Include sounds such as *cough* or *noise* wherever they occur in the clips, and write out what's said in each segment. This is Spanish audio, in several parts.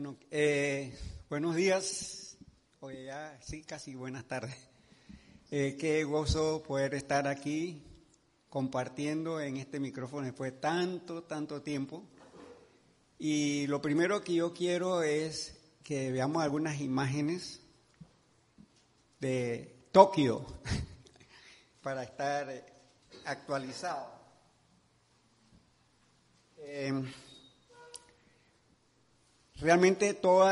Bueno, eh, buenos días. Oye, ya, sí, casi buenas tardes. Eh, qué gozo poder estar aquí compartiendo en este micrófono después de tanto, tanto tiempo. Y lo primero que yo quiero es que veamos algunas imágenes de Tokio *laughs* para estar actualizado. Eh, realmente todo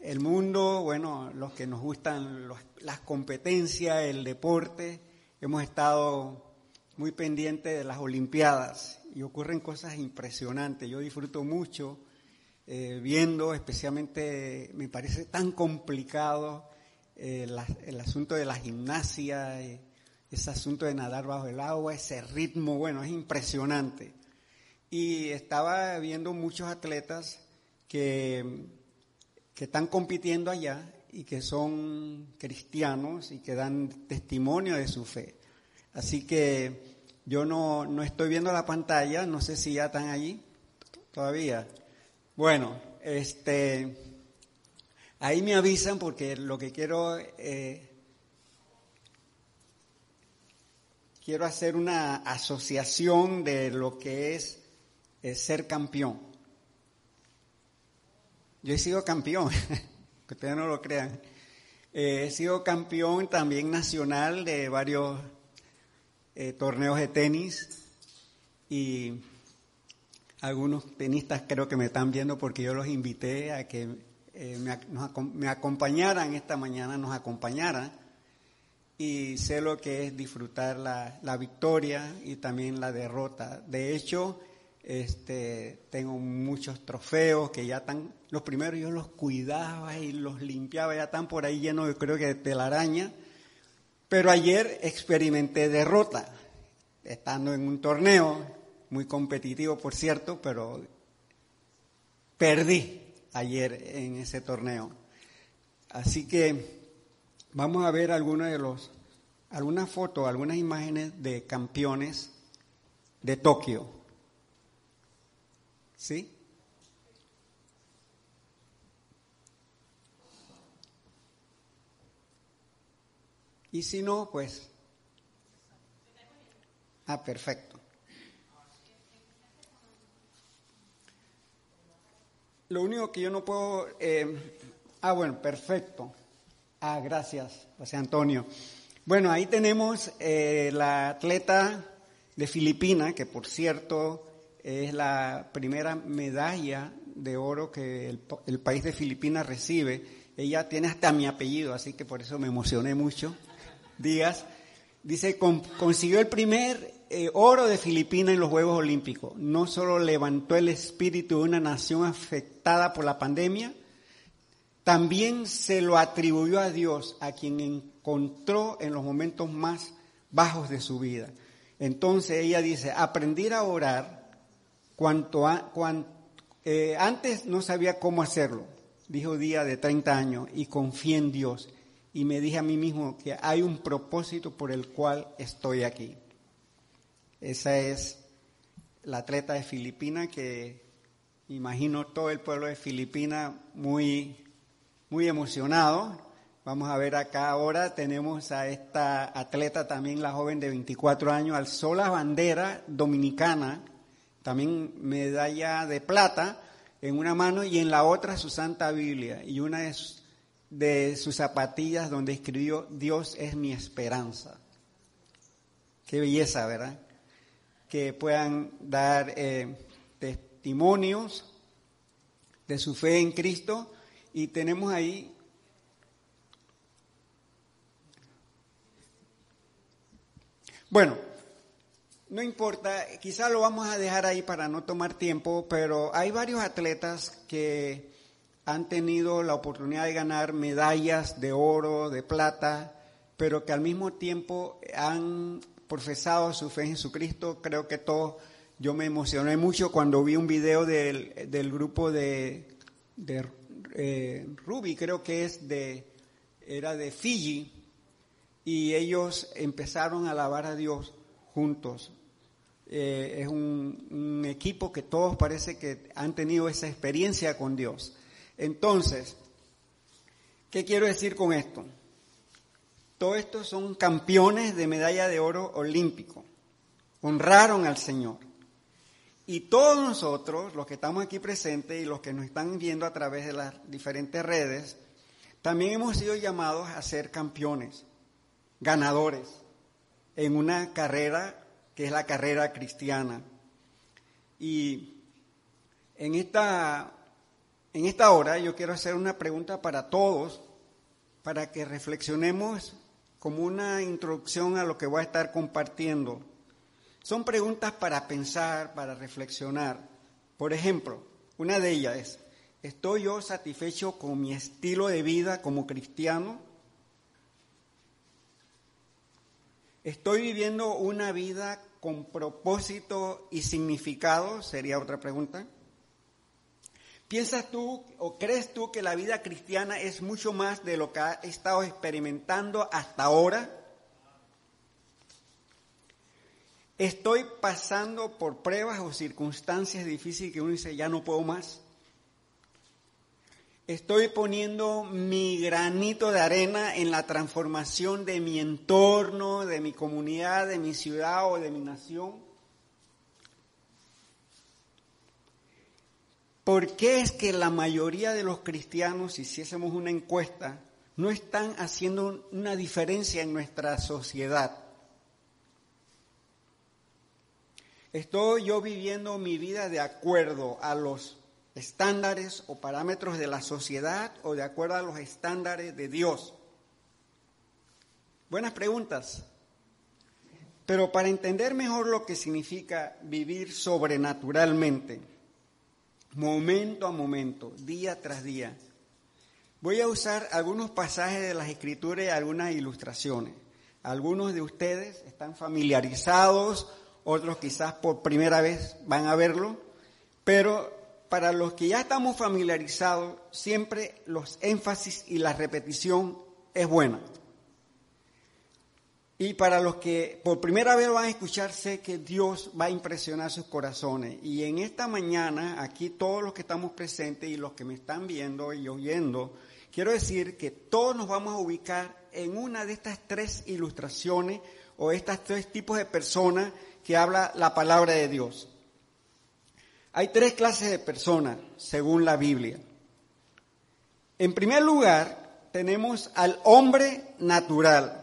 el mundo, bueno, los que nos gustan los- las competencias, el deporte, hemos estado muy pendientes de las Olimpiadas y ocurren cosas impresionantes. Yo disfruto mucho eh, viendo, especialmente me parece tan complicado eh, la- el asunto de la gimnasia, eh, ese asunto de nadar bajo el agua, ese ritmo, bueno, es impresionante. Y estaba viendo muchos atletas que, que están compitiendo allá y que son cristianos y que dan testimonio de su fe. Así que yo no, no estoy viendo la pantalla, no sé si ya están allí todavía. Bueno, este, ahí me avisan porque lo que quiero, eh, quiero hacer una asociación de lo que es ser campeón. Yo he sido campeón, *laughs* que ustedes no lo crean. Eh, he sido campeón también nacional de varios eh, torneos de tenis y algunos tenistas creo que me están viendo porque yo los invité a que eh, me, nos me acompañaran esta mañana, nos acompañaran y sé lo que es disfrutar la, la victoria y también la derrota. De hecho, este, tengo muchos trofeos que ya están, los primeros yo los cuidaba y los limpiaba, ya están por ahí llenos, yo creo que de telaraña. Pero ayer experimenté derrota, estando en un torneo, muy competitivo por cierto, pero perdí ayer en ese torneo. Así que vamos a ver algunos de los, algunas fotos, algunas imágenes de campeones de Tokio. ¿Sí? Y si no, pues... Ah, perfecto. Lo único que yo no puedo... eh, ah, bueno, perfecto. Ah, gracias, José Antonio. Bueno, ahí tenemos eh, la atleta de Filipinas, que por cierto es la primera medalla de oro que el, el país de Filipinas recibe. Ella tiene hasta mi apellido, así que por eso me emocioné mucho. Díaz. Dice, con- consiguió el primer eh, oro de Filipinas en los Juegos Olímpicos. No solo levantó el espíritu de una nación afectada por la pandemia, también se lo atribuyó a Dios, a quien encontró en los momentos más bajos de su vida. Entonces ella dice, aprender a orar cuanto a- eh, antes no sabía cómo hacerlo, dijo día de 30 años, y confié en Dios. Y me dije a mí mismo que hay un propósito por el cual estoy aquí. Esa es la atleta de Filipinas que imagino todo el pueblo de Filipinas muy, muy emocionado. Vamos a ver acá ahora, tenemos a esta atleta también, la joven de 24 años, alzó la bandera dominicana, también medalla de plata en una mano y en la otra su Santa Biblia y una de sus, de sus zapatillas donde escribió Dios es mi esperanza. Qué belleza, ¿verdad? Que puedan dar eh, testimonios de su fe en Cristo y tenemos ahí Bueno, no importa, quizá lo vamos a dejar ahí para no tomar tiempo, pero hay varios atletas que han tenido la oportunidad de ganar medallas de oro, de plata, pero que al mismo tiempo han profesado su fe en Jesucristo. Creo que todos, yo me emocioné mucho cuando vi un video del, grupo de, de eh, Ruby, creo que es de, era de Fiji, y ellos empezaron a alabar a Dios juntos. Eh, es un, equipo que todos parece que han tenido esa experiencia con Dios. Entonces, ¿qué quiero decir con esto? Todos estos son campeones de medalla de oro olímpico. Honraron al Señor. Y todos nosotros, los que estamos aquí presentes y los que nos están viendo a través de las diferentes redes, también hemos sido llamados a ser campeones, ganadores, en una carrera que es la carrera cristiana. Y en esta, en esta hora yo quiero hacer una pregunta para todos, para que reflexionemos como una introducción a lo que voy a estar compartiendo. Son preguntas para pensar, para reflexionar. Por ejemplo, una de ellas es, ¿estoy yo satisfecho con mi estilo de vida como cristiano? ¿Estoy viviendo una vida con propósito y significado? Sería otra pregunta. ¿Piensas tú o crees tú que la vida cristiana es mucho más de lo que ha estado experimentando hasta ahora? ¿Estoy pasando por pruebas o circunstancias difíciles que uno dice, ya no puedo más? Estoy poniendo mi granito de arena en la transformación de mi entorno, de mi comunidad, de mi ciudad o de mi nación. ¿Por qué es que la mayoría de los cristianos, si hiciésemos una encuesta, no están haciendo una diferencia en nuestra sociedad? ¿Estoy yo viviendo mi vida de acuerdo a los estándares o parámetros de la sociedad o de acuerdo a los estándares de Dios? Buenas preguntas. Pero para entender mejor lo que significa vivir sobrenaturalmente, momento a momento, día tras día, voy a usar algunos pasajes de las escrituras y algunas ilustraciones. Algunos de ustedes están familiarizados, otros quizás por primera vez van a verlo, pero para los que ya estamos familiarizados, siempre los énfasis y la repetición es buena. Y para los que por primera vez van a escuchar, sé que Dios va a impresionar sus corazones. Y en esta mañana, aquí todos los que estamos presentes y los que me están viendo y oyendo, quiero decir que todos nos vamos a ubicar en una de estas tres ilustraciones o estos tres tipos de personas que habla la palabra de Dios. Hay tres clases de personas, según la Biblia. En primer lugar, tenemos al hombre natural.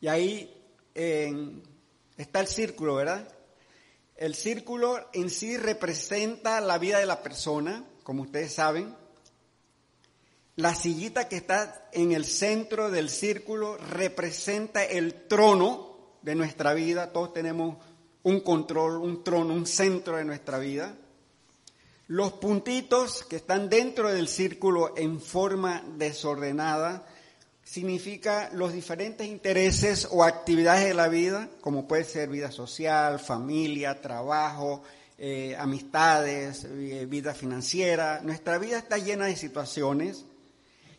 Y ahí está el círculo, ¿verdad? El círculo en sí representa la vida de la persona, como ustedes saben. La sillita que está en el centro del círculo representa el trono de nuestra vida. Todos tenemos un control, un trono, un centro de nuestra vida. Los puntitos que están dentro del círculo en forma desordenada significa los diferentes intereses o actividades de la vida, como puede ser vida social, familia, trabajo, eh, amistades, eh, vida financiera. Nuestra vida está llena de situaciones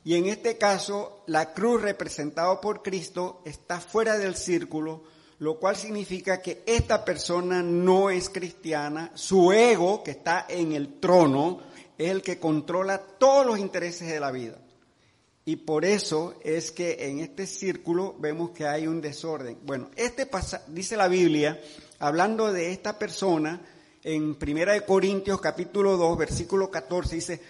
y en este caso la cruz representada por Cristo está fuera del círculo lo cual significa que esta persona no es cristiana, su ego que está en el trono es el que controla todos los intereses de la vida. Y por eso es que en este círculo vemos que hay un desorden. Bueno, este pasa, dice la Biblia, hablando de esta persona, en Primera de Corintios capítulo 2, versículo 14, dice,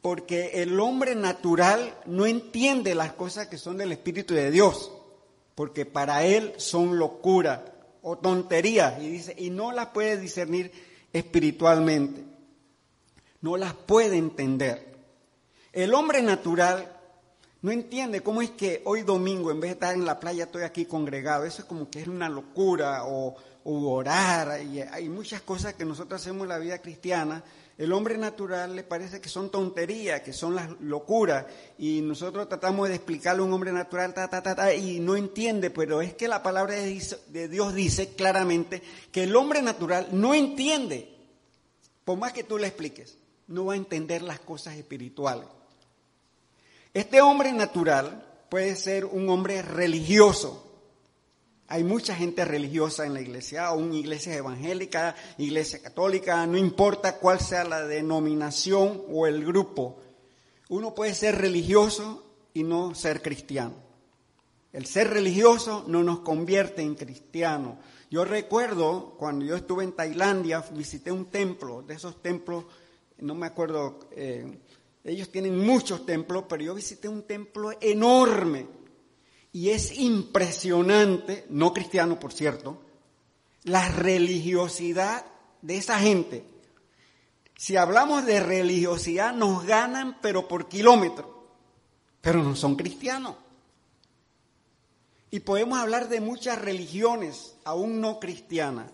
porque el hombre natural no entiende las cosas que son del Espíritu de Dios porque para él son locura o tonterías, y dice, y no las puede discernir espiritualmente, no las puede entender. El hombre natural no entiende cómo es que hoy domingo, en vez de estar en la playa, estoy aquí congregado. Eso es como que es una locura o, orar, y hay muchas cosas que nosotros hacemos en la vida cristiana, el hombre natural le parece que son tonterías, que son las locuras, y nosotros tratamos de explicarle a un hombre natural, ta, ta, ta, ta, y no entiende, pero es que la palabra de Dios dice claramente que el hombre natural no entiende, por más que tú le expliques, no va a entender las cosas espirituales. Este hombre natural puede ser un hombre religioso, hay mucha gente religiosa en la iglesia, aún iglesia evangélica, iglesia católica, no importa cuál sea la denominación o el grupo. Uno puede ser religioso y no ser cristiano. El ser religioso no nos convierte en cristiano. Yo recuerdo cuando yo estuve en Tailandia, visité un templo, de esos templos, no me acuerdo, eh, ellos tienen muchos templos, pero yo visité un templo enorme y es impresionante, no cristiano por cierto, la religiosidad de esa gente. Si hablamos de religiosidad, nos ganan, pero por kilómetro, pero no son cristianos. Y podemos hablar de muchas religiones, aún no cristianas.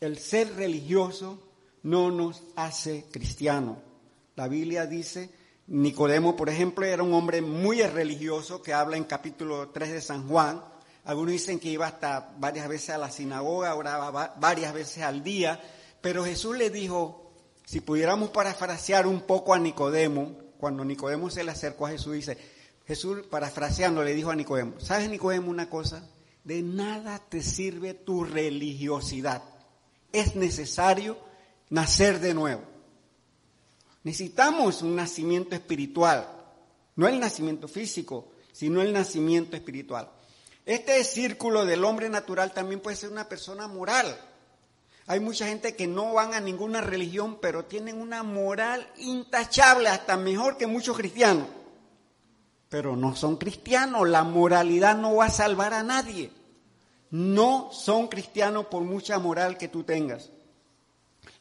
El ser religioso no nos hace cristianos. La Biblia dice Nicodemo, por ejemplo, era un hombre muy religioso que habla en capítulo 3 de San Juan. Algunos dicen que iba hasta varias veces a la sinagoga, oraba varias veces al día, pero Jesús le dijo, si pudiéramos parafrasear un poco a Nicodemo, cuando Nicodemo se le acercó a Jesús, dice, Jesús parafraseando le dijo a Nicodemo, ¿sabes Nicodemo una cosa? De nada te sirve tu religiosidad. Es necesario nacer de nuevo. Necesitamos un nacimiento espiritual, no el nacimiento físico, sino el nacimiento espiritual. Este círculo del hombre natural también puede ser una persona moral. Hay mucha gente que no van a ninguna religión, pero tienen una moral intachable, hasta mejor que muchos cristianos. Pero no son cristianos, la moralidad no va a salvar a nadie. No son cristianos por mucha moral que tú tengas.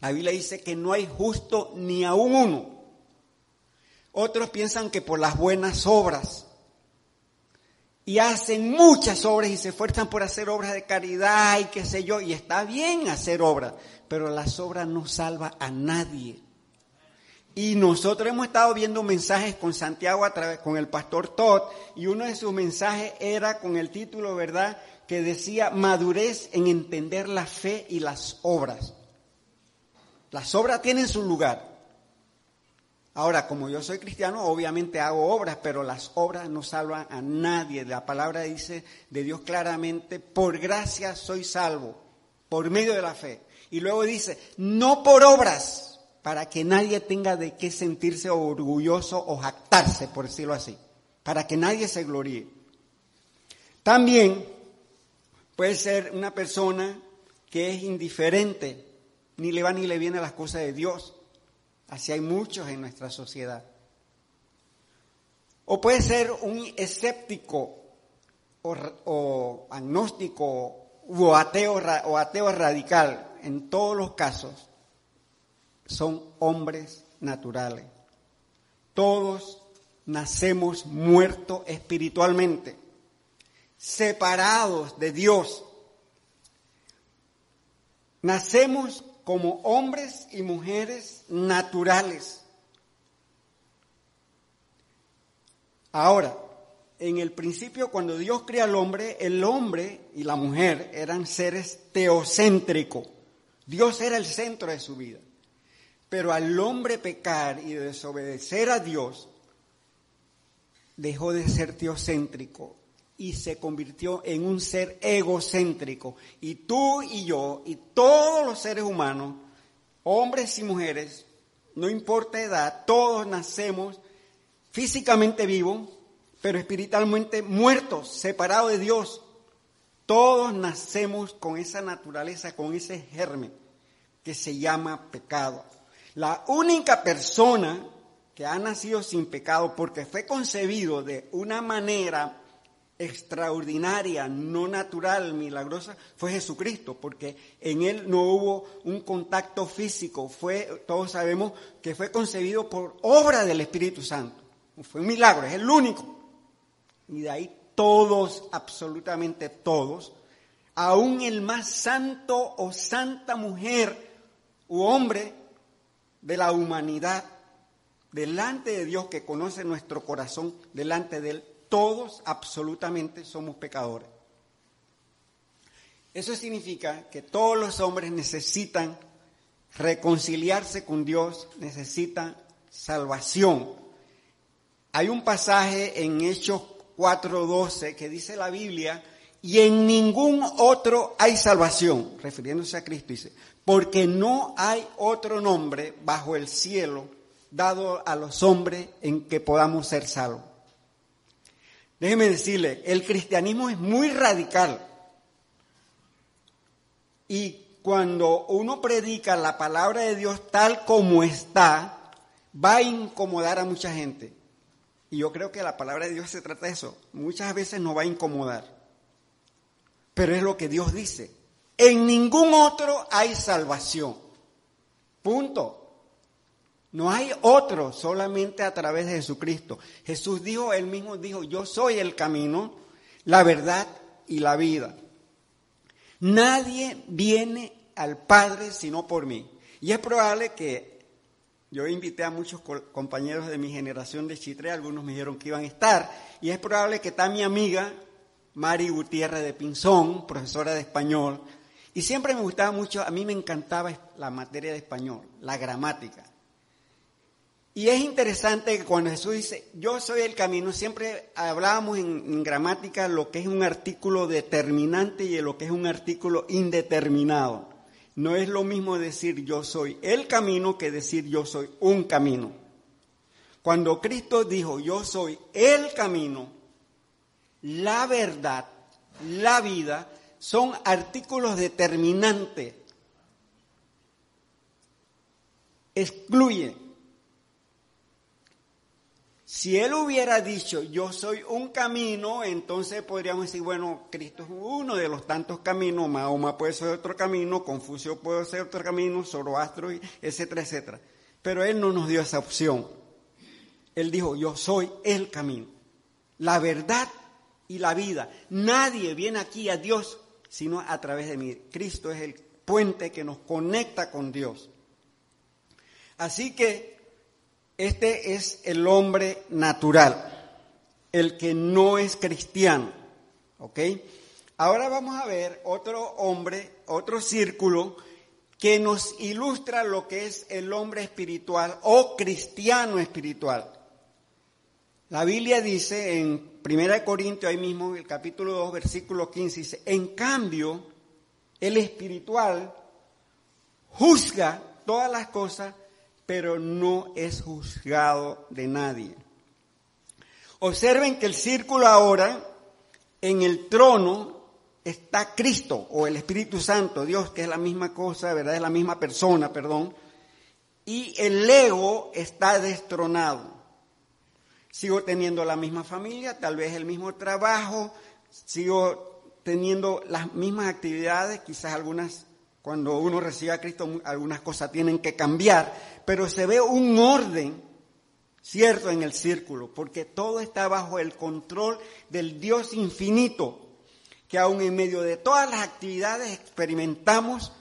La Biblia dice que no hay justo ni aún uno. Otros piensan que por las buenas obras. Y hacen muchas obras y se esfuerzan por hacer obras de caridad y qué sé yo. Y está bien hacer obras, pero las obras no salvan a nadie. Y nosotros hemos estado viendo mensajes con Santiago a través, con el pastor Todd, y uno de sus mensajes era con el título, ¿verdad?, que decía madurez en entender la fe y las obras. Las obras tienen su lugar. Ahora, como yo soy cristiano, obviamente hago obras, pero las obras no salvan a nadie. La palabra dice de Dios claramente, por gracia soy salvo, por medio de la fe. Y luego dice, no por obras, para que nadie tenga de qué sentirse orgulloso o jactarse, por decirlo así, para que nadie se gloríe. También puede ser una persona que es indiferente ni le va ni le viene las cosas de Dios. Así hay muchos en nuestra sociedad. O puede ser un escéptico o, agnóstico o ateo, o ateo radical. En todos los casos son hombres naturales. Todos nacemos muertos espiritualmente, separados de Dios. Nacemos como hombres y mujeres naturales. Ahora, en el principio, cuando Dios crea al hombre, el hombre y la mujer eran seres teocéntricos. Dios era el centro de su vida. Pero al hombre pecar y desobedecer a Dios, dejó de ser teocéntrico y se convirtió en un ser egocéntrico. Y tú y yo y todos los seres humanos, hombres y mujeres, no importa edad, todos nacemos físicamente vivos, pero espiritualmente muertos, separados de Dios. Todos nacemos con esa naturaleza, con ese germen que se llama pecado. La única persona que ha nacido sin pecado porque fue concebido de una manera extraordinaria, no natural, milagrosa, fue Jesucristo, porque en él no hubo un contacto físico, fue, todos sabemos que fue concebido por obra del Espíritu Santo. Fue un milagro, es el único. Y de ahí todos, absolutamente todos, aún el más santo o santa mujer u hombre de la humanidad, delante de Dios que conoce nuestro corazón, delante de Él, todos absolutamente somos pecadores. Eso significa que todos los hombres necesitan reconciliarse con Dios, necesitan salvación. Hay un pasaje en Hechos 4:12 que dice la Biblia, y en ningún otro hay salvación, refiriéndose a Cristo, dice, porque no hay otro nombre bajo el cielo dado a los hombres en que podamos ser salvos. Déjeme decirle, el cristianismo es muy radical. Y cuando uno predica la palabra de Dios tal como está, va a incomodar a mucha gente. Y yo creo que la palabra de Dios se trata de eso. Muchas veces nos va a incomodar. Pero es lo que Dios dice. En ningún otro hay salvación. Punto. No hay otro, solamente a través de Jesucristo. Jesús dijo, él mismo dijo, yo soy el camino, la verdad y la vida. Nadie viene al Padre sino por mí. Y es probable que yo invité a muchos compañeros de mi generación de Chitre, algunos me dijeron que iban a estar, y es probable que está mi amiga Mari Gutiérrez de Pinzón, profesora de español, y siempre me gustaba mucho, a mí me encantaba la materia de español, la gramática. Y es interesante que cuando Jesús dice, yo soy el camino, siempre hablábamos en, gramática lo que es un artículo determinante y lo que es un artículo indeterminado. No es lo mismo decir yo soy el camino que decir yo soy un camino. Cuando Cristo dijo yo soy el camino, la verdad, la vida, son artículos determinantes. Excluye. Si él hubiera dicho, yo soy un camino, entonces podríamos decir, bueno, Cristo es uno de los tantos caminos, Mahoma puede ser otro camino, Confucio puede ser otro camino, Zoroastro, etcétera, etcétera. Pero él no nos dio esa opción. Él dijo, yo soy el camino, la verdad y la vida. Nadie viene aquí a Dios sino a través de mí. Cristo es el puente que nos conecta con Dios. Así que este es el hombre natural, el que no es cristiano. ¿Ok? Ahora vamos a ver otro hombre, otro círculo que nos ilustra lo que es el hombre espiritual o cristiano espiritual. La Biblia dice en 1 Corintios, ahí mismo, el capítulo 2, versículo 15, dice, en cambio, el espiritual juzga todas las cosas, pero no es juzgado de nadie. Observen que el círculo ahora, en el trono, está Cristo o el Espíritu Santo, Dios, que es la misma cosa, ¿verdad? Es la misma persona, perdón. Y el ego está destronado. Sigo teniendo la misma familia, tal vez el mismo trabajo, sigo teniendo las mismas actividades, quizás algunas, cuando uno recibe a Cristo, algunas cosas tienen que cambiar, pero se ve un orden cierto en el círculo, porque todo está bajo el control del Dios infinito, que aún en medio de todas las actividades experimentamos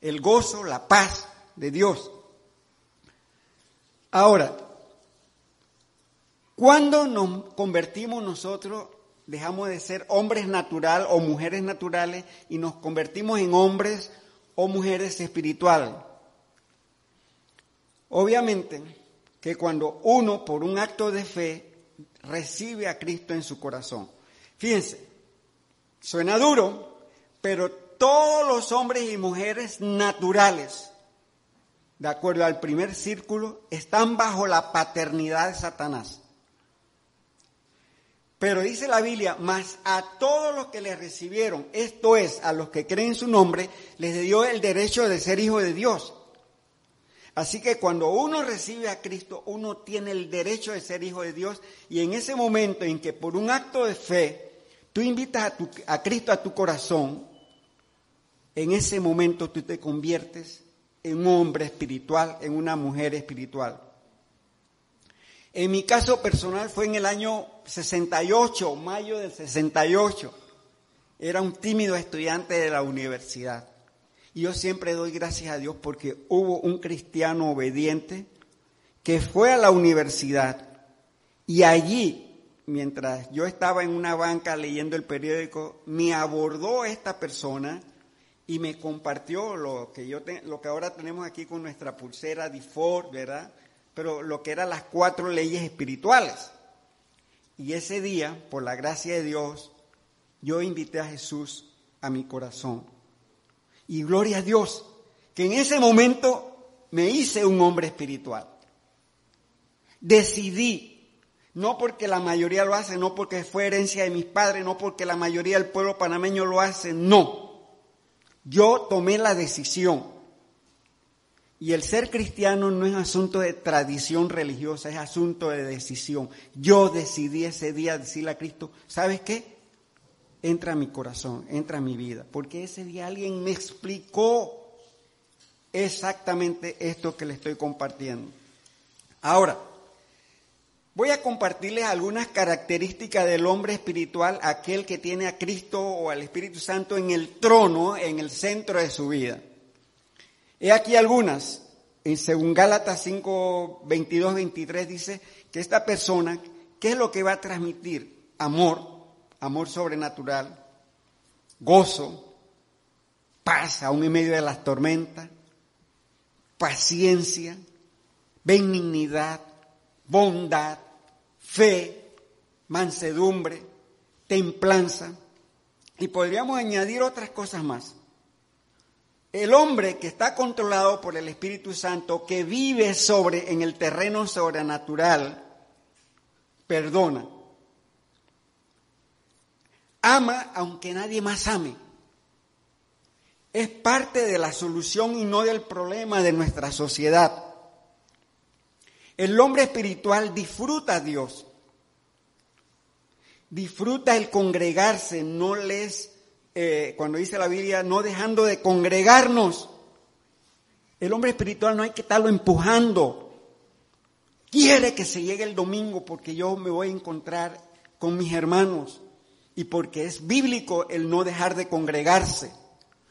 el gozo, la paz de Dios. Ahora, cuando nos convertimos nosotros, dejamos de ser hombres natural o mujeres naturales y nos convertimos en hombres o mujeres espirituales. Obviamente que cuando uno por un acto de fe recibe a Cristo en su corazón. Fíjense, suena duro, pero todos los hombres y mujeres naturales, de acuerdo al primer círculo, están bajo la paternidad de Satanás. Pero dice la Biblia, más a todos los que le recibieron, esto es, a los que creen su nombre, les dio el derecho de ser hijo de Dios. Así que cuando uno recibe a Cristo, uno tiene el derecho de ser hijo de Dios y en ese momento en que por un acto de fe tú invitas a, a Cristo a tu corazón, en ese momento tú te conviertes en un hombre espiritual, en una mujer espiritual. En mi caso personal fue en el año 68, mayo del 68. era un tímido estudiante de la universidad. Y yo siempre doy gracias a Dios porque hubo un cristiano obediente que fue a la universidad y allí, mientras yo estaba en una banca leyendo el periódico, me abordó esta persona y me compartió lo que yo lo que ahora tenemos aquí con nuestra pulsera de Ford, ¿verdad? Pero lo que eran las cuatro leyes espirituales. Y ese día, por la gracia de Dios, yo invité a Jesús a mi corazón. Y gloria a Dios, que en ese momento me hice un hombre espiritual. Decidí, no porque la mayoría lo hace, no porque fue herencia de mis padres, no porque la mayoría del pueblo panameño lo hace, no. Yo tomé la decisión. Y el ser cristiano no es asunto de tradición religiosa, es asunto de decisión. Yo decidí ese día decirle a Cristo, ¿sabes qué? entra a mi corazón, entra a mi vida, porque ese día alguien me explicó exactamente esto que le estoy compartiendo. Ahora, voy a compartirles algunas características del hombre espiritual, aquel que tiene a Cristo o al Espíritu Santo en el trono, en el centro de su vida. He aquí algunas. En según Gálatas 5, 22, 23 dice que esta persona, ¿qué es lo que va a transmitir? Amor, amor sobrenatural, gozo, paz aún en medio de las tormentas, paciencia, benignidad, bondad, fe, mansedumbre, templanza, y podríamos añadir otras cosas más. El hombre que está controlado por el Espíritu Santo, que vive sobre en el terreno sobrenatural, perdona. Ama aunque nadie más ame. Es parte de la solución y no del problema de nuestra sociedad. El hombre espiritual disfruta a Dios. Disfruta el congregarse, no les, eh, cuando dice la Biblia, no dejando de congregarnos. El hombre espiritual no hay que estarlo empujando. Quiere que se llegue el domingo porque yo me voy a encontrar con mis hermanos y porque es bíblico el no dejar de congregarse.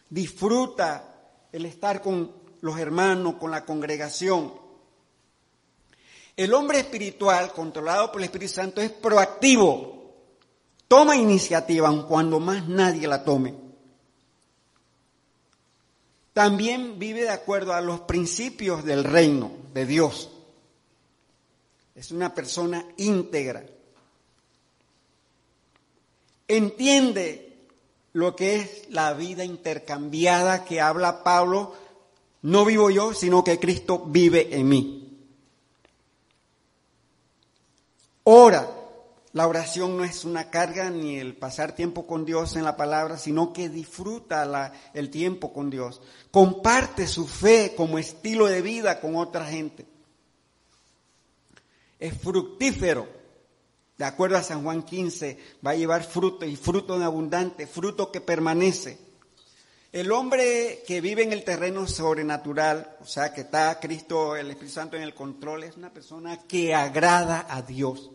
Disfruta el estar con los hermanos, con la congregación. El hombre espiritual, controlado por el Espíritu Santo, es proactivo. Toma iniciativa, aun cuando más nadie la tome. También vive de acuerdo a los principios del reino de Dios. Es una persona íntegra entiende lo que es la vida intercambiada que habla Pablo, no vivo yo, sino que Cristo vive en mí. Ora, la oración no es una carga ni el pasar tiempo con Dios en la palabra, sino que disfruta el tiempo con Dios. Comparte su fe como estilo de vida con otra gente. Es fructífero de acuerdo a San Juan 15, va a llevar fruto y fruto en abundante, fruto que permanece. El hombre que vive en el terreno sobrenatural, o sea, que está Cristo, el Espíritu Santo en el control, es una persona que agrada a Dios.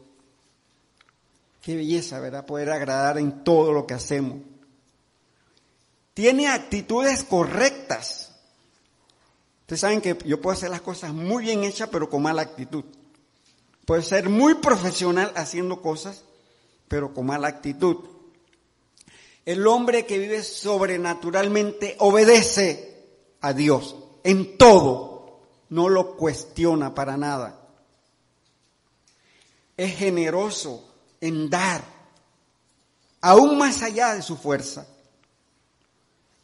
Qué belleza, ¿verdad? Poder agradar en todo lo que hacemos. Tiene actitudes correctas. Ustedes saben que yo puedo hacer las cosas muy bien hechas, pero con mala actitud. Puede ser muy profesional haciendo cosas, pero con mala actitud. El hombre que vive sobrenaturalmente obedece a Dios en todo, no lo cuestiona para nada. Es generoso en dar, aún más allá de su fuerza.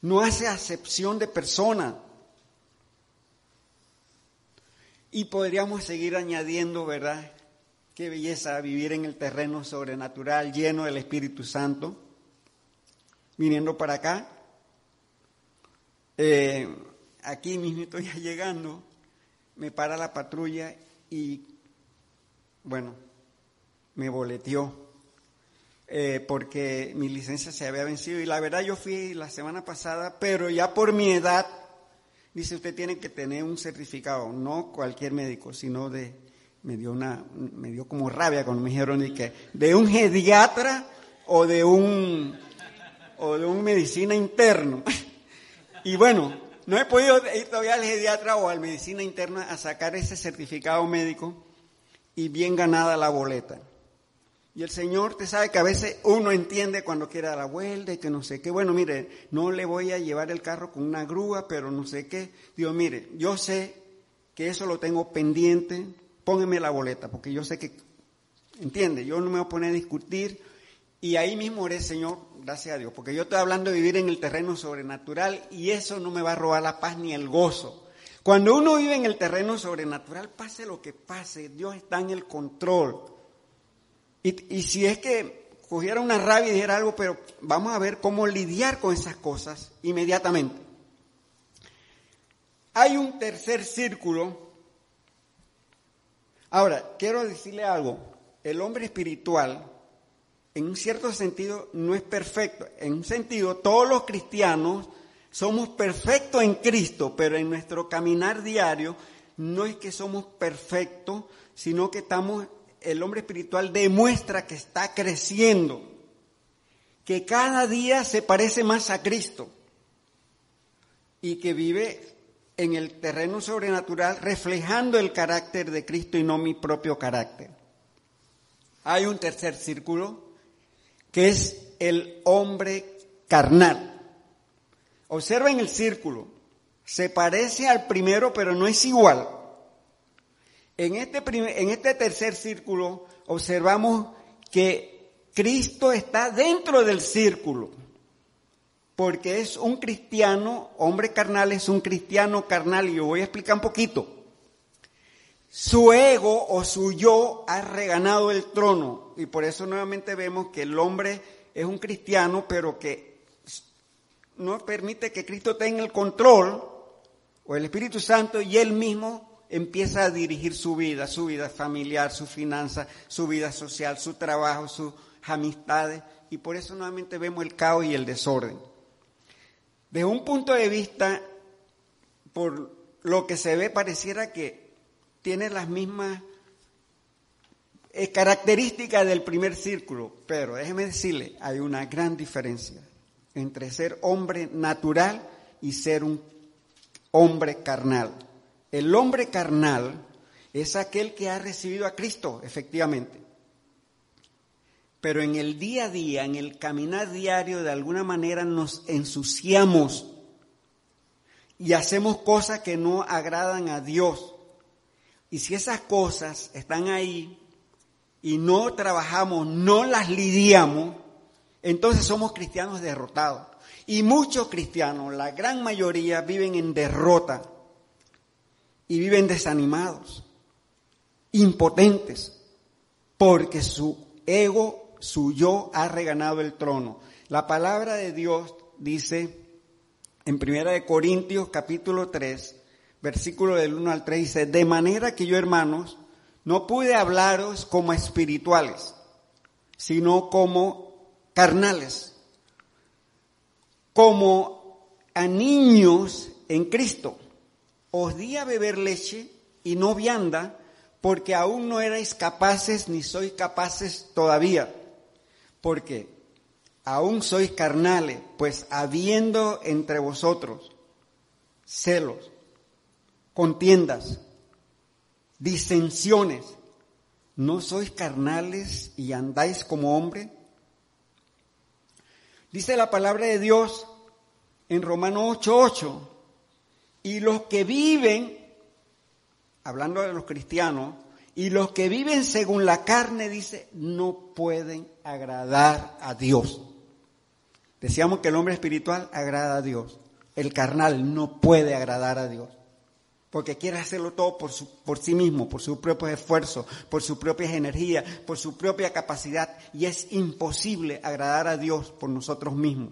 No hace acepción de persona y podríamos seguir añadiendo, ¿verdad? Qué belleza vivir en el terreno sobrenatural lleno del Espíritu Santo. Viniendo para acá, eh, aquí mismo estoy *laughs* llegando, me para la patrulla y, bueno, me boleteó eh, porque mi licencia se había vencido. Y la verdad yo fui la semana pasada, pero ya por mi edad Dice, usted tiene que tener un certificado, no cualquier médico, sino de, me dio una, me dio como rabia cuando me dijeron de que, de un pediatra o de un, o de un medicina interno. *laughs* Y bueno, no he podido ir todavía al pediatra o al medicina interna a sacar ese certificado médico y bien ganada la boleta. Y el Señor, te sabe que a veces uno entiende cuando quiere dar la vuelta y que no sé qué. Bueno, mire, no le voy a llevar el carro con una grúa, pero no sé qué. Digo, mire, yo sé que eso lo tengo pendiente, póngame la boleta, porque yo sé que, entiende, yo no me voy a poner a discutir. Y ahí mismo oré, Señor, gracias a Dios, porque yo estoy hablando de vivir en el terreno sobrenatural y eso no me va a robar la paz ni el gozo. Cuando uno vive en el terreno sobrenatural, pase lo que pase, Dios está en el control. Y, si es que cogiera una rabia y dijera algo, pero vamos a ver cómo lidiar con esas cosas inmediatamente. Hay un tercer círculo. Ahora, quiero decirle algo. El hombre espiritual, en un cierto sentido, no es perfecto. En un sentido, todos los cristianos somos perfectos en Cristo, pero en nuestro caminar diario no es que somos perfectos, sino que estamos el hombre espiritual demuestra que está creciendo, que cada día se parece más a Cristo y que vive en el terreno sobrenatural reflejando el carácter de Cristo y no mi propio carácter. Hay un tercer círculo que es el hombre carnal. Observen el círculo. Se parece al primero, pero no es igual. En este, en este tercer círculo observamos que Cristo está dentro del círculo, porque es un cristiano, hombre carnal es un cristiano carnal, y yo voy a explicar un poquito. Su ego o su yo ha reganado el trono, y por eso nuevamente vemos que el hombre es un cristiano, pero que no permite que Cristo tenga el control, o el Espíritu Santo, y él mismo empieza a dirigir su vida, su vida familiar, su finanza, su vida social, su trabajo, sus amistades, y por eso nuevamente vemos el caos y el desorden. Desde un punto de vista, por lo que se ve, pareciera que tiene las mismas eh, características del primer círculo, pero déjeme decirle, hay una gran diferencia entre ser hombre natural y ser un hombre carnal. El hombre carnal es aquel que ha recibido a Cristo, efectivamente. Pero en el día a día, en el caminar diario, de alguna manera nos ensuciamos y hacemos cosas que no agradan a Dios. Y si esas cosas están ahí y no trabajamos, no las lidiamos, entonces somos cristianos derrotados. Y muchos cristianos, la gran mayoría, viven en derrota y viven desanimados, impotentes, porque su ego, su yo ha reganado el trono. La palabra de Dios dice en Primera de Corintios capítulo 3, versículo del 1 al 3 dice, "De manera que yo, hermanos, no pude hablaros como espirituales, sino como carnales, como a niños en Cristo." Os di a beber leche y no vianda, porque aún no erais capaces ni sois capaces todavía. Porque aún sois carnales, pues habiendo entre vosotros celos, contiendas, disensiones, ¿no sois carnales y andáis como hombre? Dice la palabra de Dios en Romano 8:8 y los que viven, hablando de los cristianos, y los que viven según la carne, dice, no pueden agradar a Dios. Decíamos que el hombre espiritual agrada a Dios. El carnal no puede agradar a Dios. Porque quiere hacerlo todo por, su, por sí mismo, por sus propios esfuerzos, por sus propias energías, por su propia capacidad. Y es imposible agradar a Dios por nosotros mismos.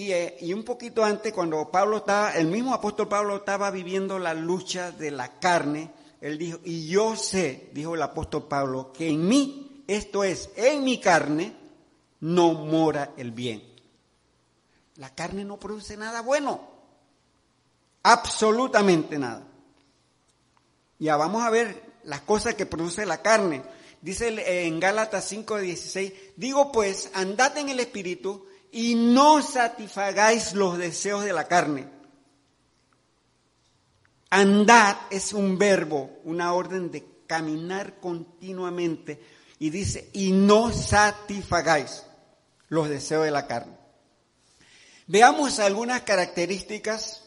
Eh, y, un poquito antes, cuando Pablo estaba, el mismo apóstol Pablo estaba viviendo la lucha de la carne, él dijo, y yo sé, dijo el apóstol Pablo, que en mí, esto es, en mi carne, no mora el bien. La carne no produce nada bueno, absolutamente nada. Ya vamos a ver las cosas que produce la carne. Dice en Gálatas 5:16, digo pues, andad en el Espíritu y no satisfagáis los deseos de la carne. Andad es un verbo, una orden de caminar continuamente. Y dice, y no satisfagáis los deseos de la carne. Veamos algunas características,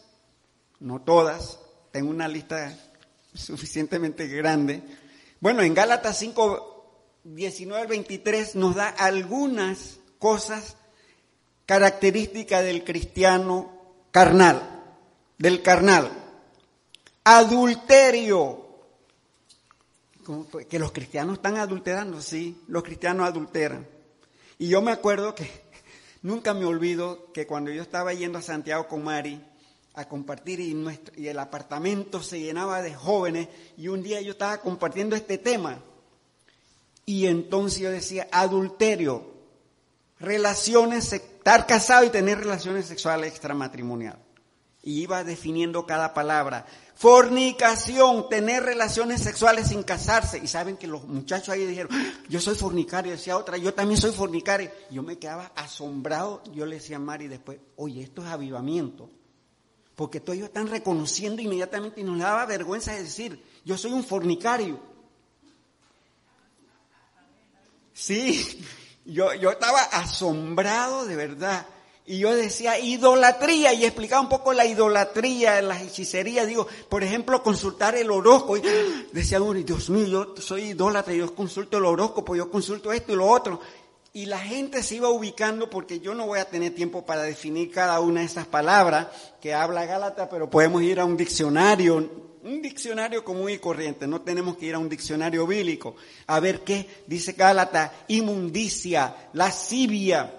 no todas, tengo una lista *laughs* suficientemente grande. Bueno, en Gálatas 5, 19 al 23 nos da algunas cosas características del cristiano carnal, del carnal. Adulterio. Que los cristianos están adulterando, sí, los cristianos adulteran. Y yo me acuerdo que *laughs* nunca me olvido que cuando yo estaba yendo a Santiago con Mari, a compartir y, nuestro, y el apartamento se llenaba de jóvenes y un día yo estaba compartiendo este tema y entonces yo decía adulterio, relaciones, estar casado y tener relaciones sexuales extramatrimoniales. Y iba definiendo cada palabra. Fornicación, tener relaciones sexuales sin casarse. Y saben que los muchachos ahí dijeron, ah, yo soy fornicario, decía otra, yo también soy fornicario. Yo me quedaba asombrado, yo le decía a Mari después, oye, esto es avivamiento porque todos ellos están reconociendo inmediatamente y nos daba vergüenza de decir, yo soy un fornicario. Sí, yo, yo estaba asombrado de verdad. Y yo decía idolatría y explicaba un poco la idolatría, la hechicería. Digo, por ejemplo, consultar el horóscopo. Y decía uno, Dios mío, yo soy idólatra, yo consulto el horóscopo, yo consulto esto y lo otro. Y la gente se iba ubicando porque yo no voy a tener tiempo para definir cada una de esas palabras que habla Gálata, pero podemos ir a un diccionario, un diccionario común y corriente, no tenemos que ir a un diccionario bíblico. A ver qué dice Gálata, inmundicia, lascivia,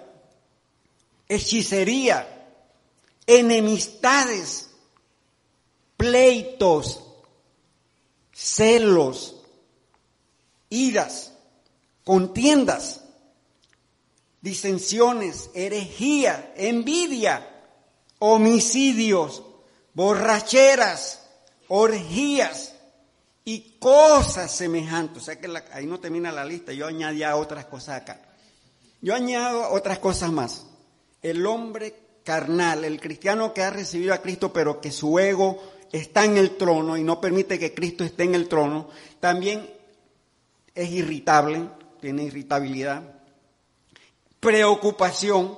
hechicería, enemistades, pleitos, celos, iras, contiendas disensiones, herejía, envidia, homicidios, borracheras, orgías y cosas semejantes. O sea que ahí no termina la lista, yo añadía otras cosas acá. Yo añado otras cosas más. El hombre carnal, el cristiano que ha recibido a Cristo pero que su ego está en el trono y no permite que Cristo esté en el trono, también es irritable, tiene irritabilidad, preocupación,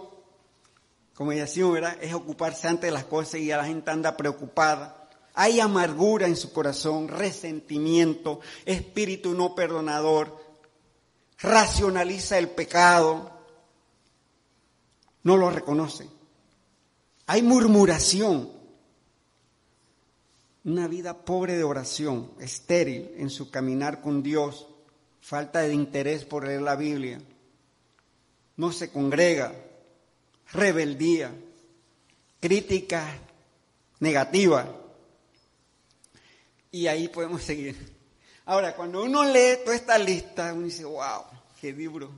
como decimos, ¿verdad? Es ocuparse antes de las cosas y a la gente anda preocupada. Hay amargura en su corazón, resentimiento, espíritu no perdonador, racionaliza el pecado, no lo reconoce. Hay murmuración, una vida pobre de oración, estéril en su caminar con Dios, falta de interés por leer la Biblia. No se congrega, rebeldía, crítica negativa. Y ahí podemos seguir. Ahora, cuando uno lee toda esta lista, uno dice, wow, qué libro.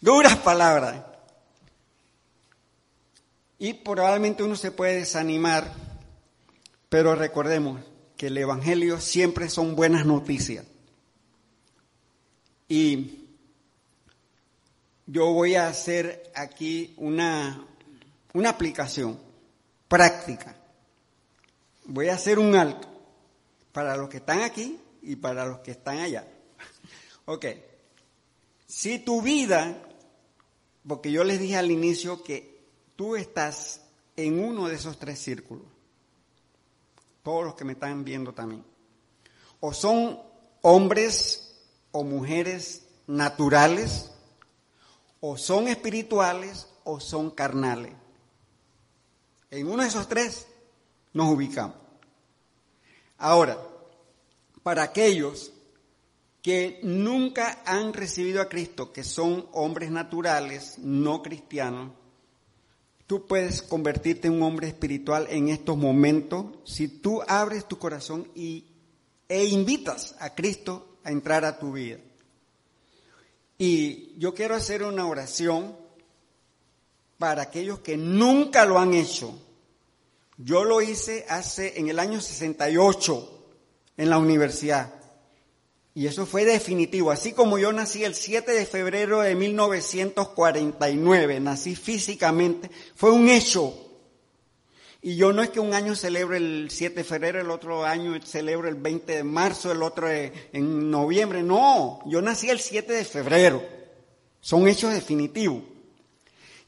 Duras palabras. Y probablemente uno se puede desanimar, pero recordemos que el Evangelio siempre son buenas noticias. Y yo voy a hacer aquí una, una aplicación práctica. Voy a hacer un alto para los que están aquí y para los que están allá. *laughs* ok. Si tu vida, porque yo les dije al inicio que tú estás en uno de esos tres círculos, todos los que me están viendo también, o son hombres o mujeres naturales, o son espirituales o son carnales. En uno de esos tres nos ubicamos. Ahora, para aquellos que nunca han recibido a Cristo, que son hombres naturales, no cristianos, tú puedes convertirte en un hombre espiritual en estos momentos si tú abres tu corazón y, e invitas a Cristo a entrar a tu vida. Y yo quiero hacer una oración para aquellos que nunca lo han hecho. Yo lo hice hace en el año 68 en la universidad. Y eso fue definitivo. Así como yo nací el 7 de febrero de 1949, nací físicamente, fue un hecho. Y yo no es que un año celebro el 7 de febrero, el otro año celebro el 20 de marzo, el otro en noviembre. No, yo nací el 7 de febrero. Son hechos definitivos.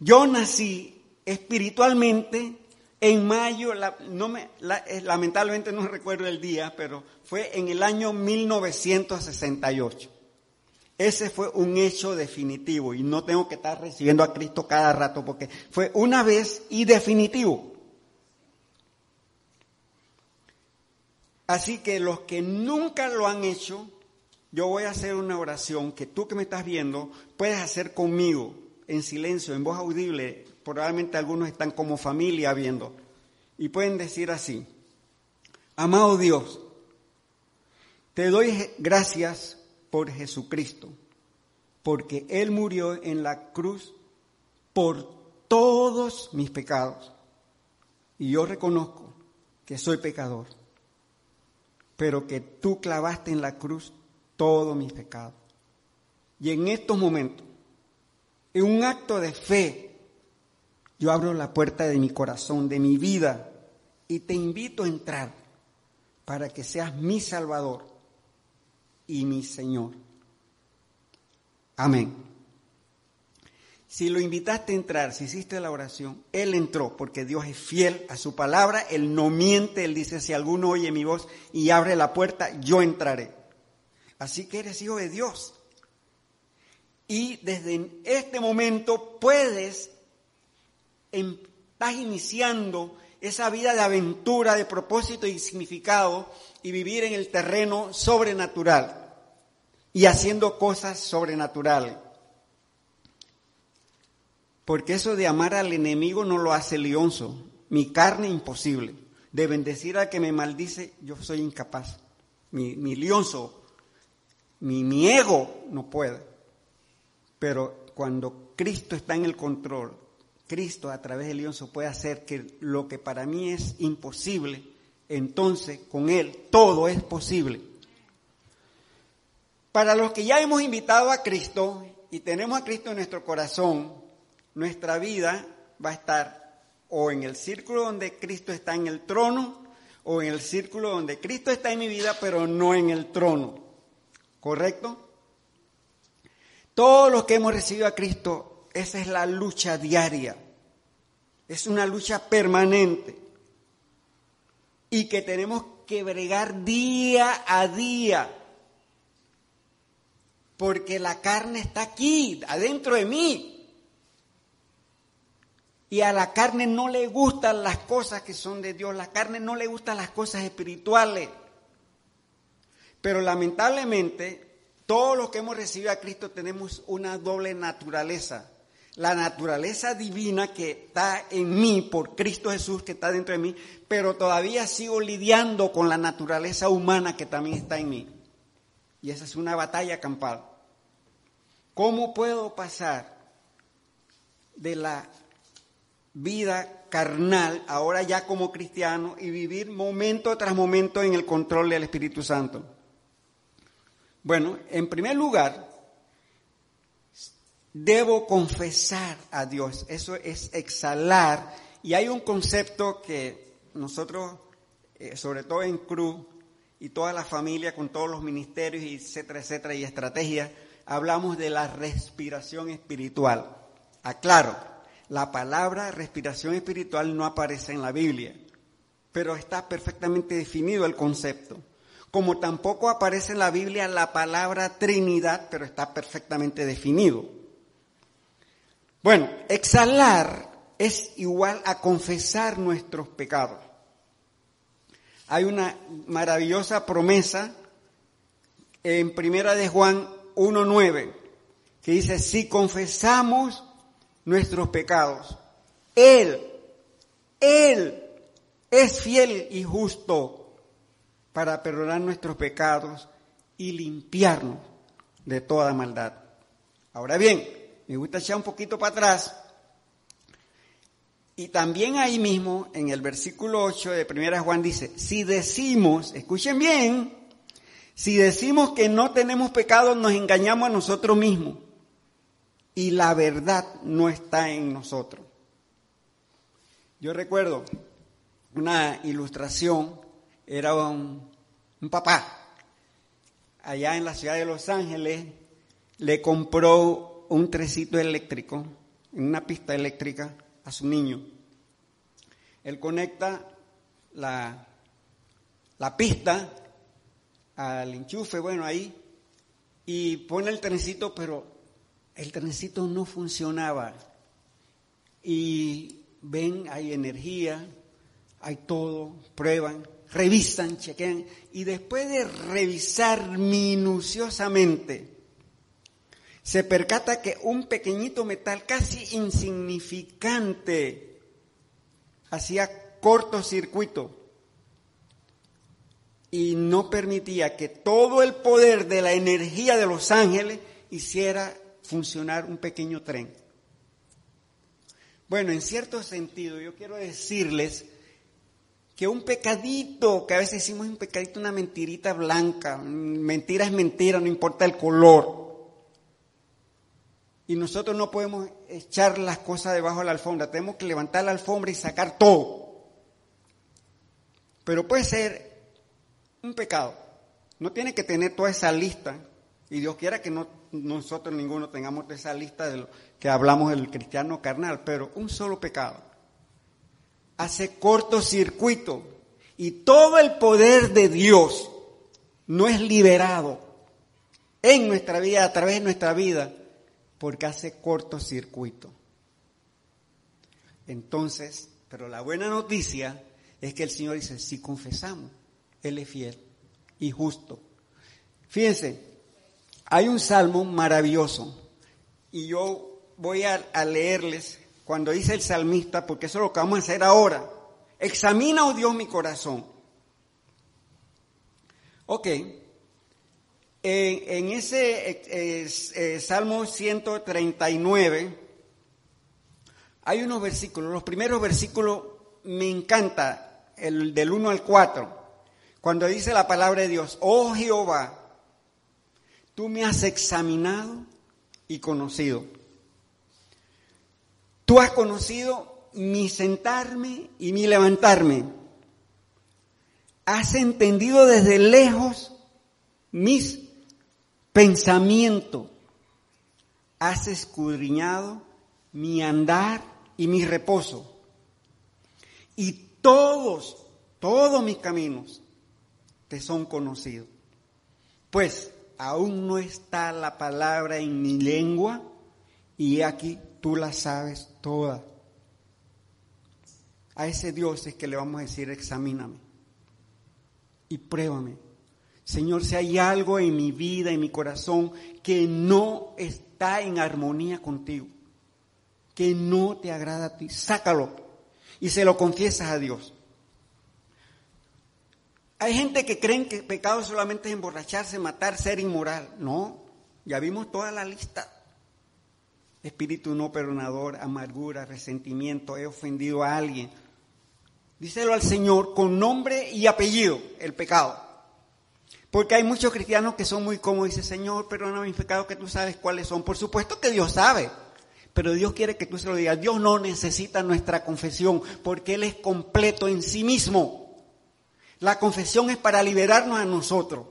Yo nací espiritualmente en mayo, eh, lamentablemente no recuerdo el día, pero fue en el año 1968. Ese fue un hecho definitivo y no tengo que estar recibiendo a Cristo cada rato porque fue una vez y definitivo. Así que los que nunca lo han hecho, yo voy a hacer una oración que tú que me estás viendo puedes hacer conmigo en silencio, en voz audible, probablemente algunos están como familia viendo, y pueden decir así, amado Dios, te doy gracias por Jesucristo, porque Él murió en la cruz por todos mis pecados, y yo reconozco que soy pecador, pero que tú clavaste en la cruz todos mis pecados. Y en estos momentos, en un acto de fe, yo abro la puerta de mi corazón, de mi vida, y te invito a entrar para que seas mi Salvador y mi Señor. Amén. Si lo invitaste a entrar, si hiciste la oración, Él entró porque Dios es fiel a su palabra, Él no miente, Él dice, si alguno oye mi voz y abre la puerta, yo entraré. Así que eres hijo de Dios. Y desde este momento puedes estás iniciando esa vida de aventura, de propósito y significado y vivir en el terreno sobrenatural y haciendo cosas sobrenaturales. Porque eso de amar al enemigo no lo hace Leonzo. Mi carne imposible. De bendecir al que me maldice, yo soy incapaz. Mi, mi mi, mi ego no puede. Pero cuando Cristo está en el control, Cristo a través del lienzo puede hacer que lo que para mí es imposible, entonces con Él todo es posible. Para los que ya hemos invitado a Cristo y tenemos a Cristo en nuestro corazón, nuestra vida va a estar o en el círculo donde Cristo está en el trono, o en el círculo donde Cristo está en mi vida, pero no en el trono. ¿Correcto? Todos los que hemos recibido a Cristo esa es la lucha diaria. Es una lucha permanente. Y que tenemos que bregar día a día. Porque la carne está aquí, adentro de mí. Y a la carne no le gustan las cosas que son de Dios. La carne no le gustan las cosas espirituales. Pero lamentablemente, todos los que hemos recibido a Cristo tenemos una doble naturaleza la naturaleza divina que está en mí por Cristo Jesús que está dentro de mí, pero todavía sigo lidiando con la naturaleza humana que también está en mí. Y esa es una batalla campal. ¿Cómo puedo pasar de la vida carnal, ahora ya como cristiano, y vivir momento tras momento en el control del Espíritu Santo? Bueno, en primer lugar, debo confesar a Dios. Eso es exhalar. Y hay un concepto que nosotros, eh, sobre todo en Cruz, y toda la familia con todos los ministerios, etcétera, etcétera, y estrategias, hablamos de la respiración espiritual. Aclaro, la palabra respiración espiritual no aparece en la Biblia, pero está perfectamente definido el concepto. Como tampoco aparece en la Biblia la palabra Trinidad, pero está perfectamente definido. Bueno, exhalar es igual a confesar nuestros pecados. Hay una maravillosa promesa en Primera de Juan 1.9 que dice, si confesamos nuestros pecados, Él, Él es fiel y justo para perdonar nuestros pecados y limpiarnos de toda maldad. Ahora bien, me gusta echar un poquito para atrás. Y también ahí mismo, en el versículo 8 de 1 Juan dice, si decimos, escuchen bien, Si decimos que no tenemos pecado, nos engañamos a nosotros mismos. Y la verdad no está en nosotros. Yo recuerdo una ilustración, era un, papá allá en la ciudad de Los Ángeles, le compró un trecito eléctrico, una pista eléctrica, a su niño. Él conecta la, la pista al enchufe, bueno, ahí, y pone el trencito, pero el trencito no funcionaba. Y ven, hay energía, hay todo, prueban, revisan, chequean, y después de revisar minuciosamente, se percata que un pequeñito metal casi insignificante hacía cortocircuito y no permitía que todo el poder de la energía de los ángeles hiciera funcionar un pequeño tren. Bueno, en cierto sentido, yo quiero decirles que un pecadito, que a veces decimos un pecadito, una mentirita blanca, mentira es mentira, no importa el color. Y nosotros no podemos echar las cosas debajo de la alfombra, tenemos que levantar la alfombra y sacar todo. Pero puede ser un pecado. No tiene que tener toda esa lista. Y Dios quiera que no, nosotros ninguno tengamos esa lista de lo que hablamos del cristiano carnal, pero un solo pecado hace cortocircuito y todo el poder de Dios no es liberado en nuestra vida, a través de nuestra vida, porque hace cortocircuito. Entonces, pero la buena noticia es que el Señor dice, si confesamos, él es fiel y justo. Fíjense, hay un salmo maravilloso y yo voy a, leerles cuando dice el salmista, porque eso es lo que vamos a hacer ahora. Examina, oh Dios, mi corazón. Ok, en, ese eh, eh, Salmo 139 hay unos versículos, los primeros versículos me encanta, el del 1 al 4. Cuando dice la palabra de Dios, oh Jehová, tú me has examinado y conocido. Tú has conocido mi sentarme y mi levantarme. Has entendido desde lejos mis pensamientos. Has escudriñado mi andar y mi reposo. Y todos, todos mis caminos te son conocidos. Pues aún no está la palabra en mi lengua y aquí tú la sabes toda. A ese Dios es que le vamos a decir, examíname y pruébame. Señor, si hay algo en mi vida, en mi corazón, que no está en armonía contigo, que no te agrada a ti, sácalo y se lo confiesas a Dios. Hay gente que creen que pecado solamente es emborracharse, matar, ser inmoral. No, ya vimos toda la lista. Espíritu no perdonador, amargura, resentimiento, he ofendido a alguien. Díselo al Señor con nombre y apellido, el pecado. Porque hay muchos cristianos que son muy cómodos y dicen, Señor, perdona mis pecados que tú sabes cuáles son. Por supuesto que Dios sabe, pero Dios quiere que tú se lo digas. Dios no necesita nuestra confesión porque Él es completo en sí mismo. La confesión es para liberarnos a nosotros.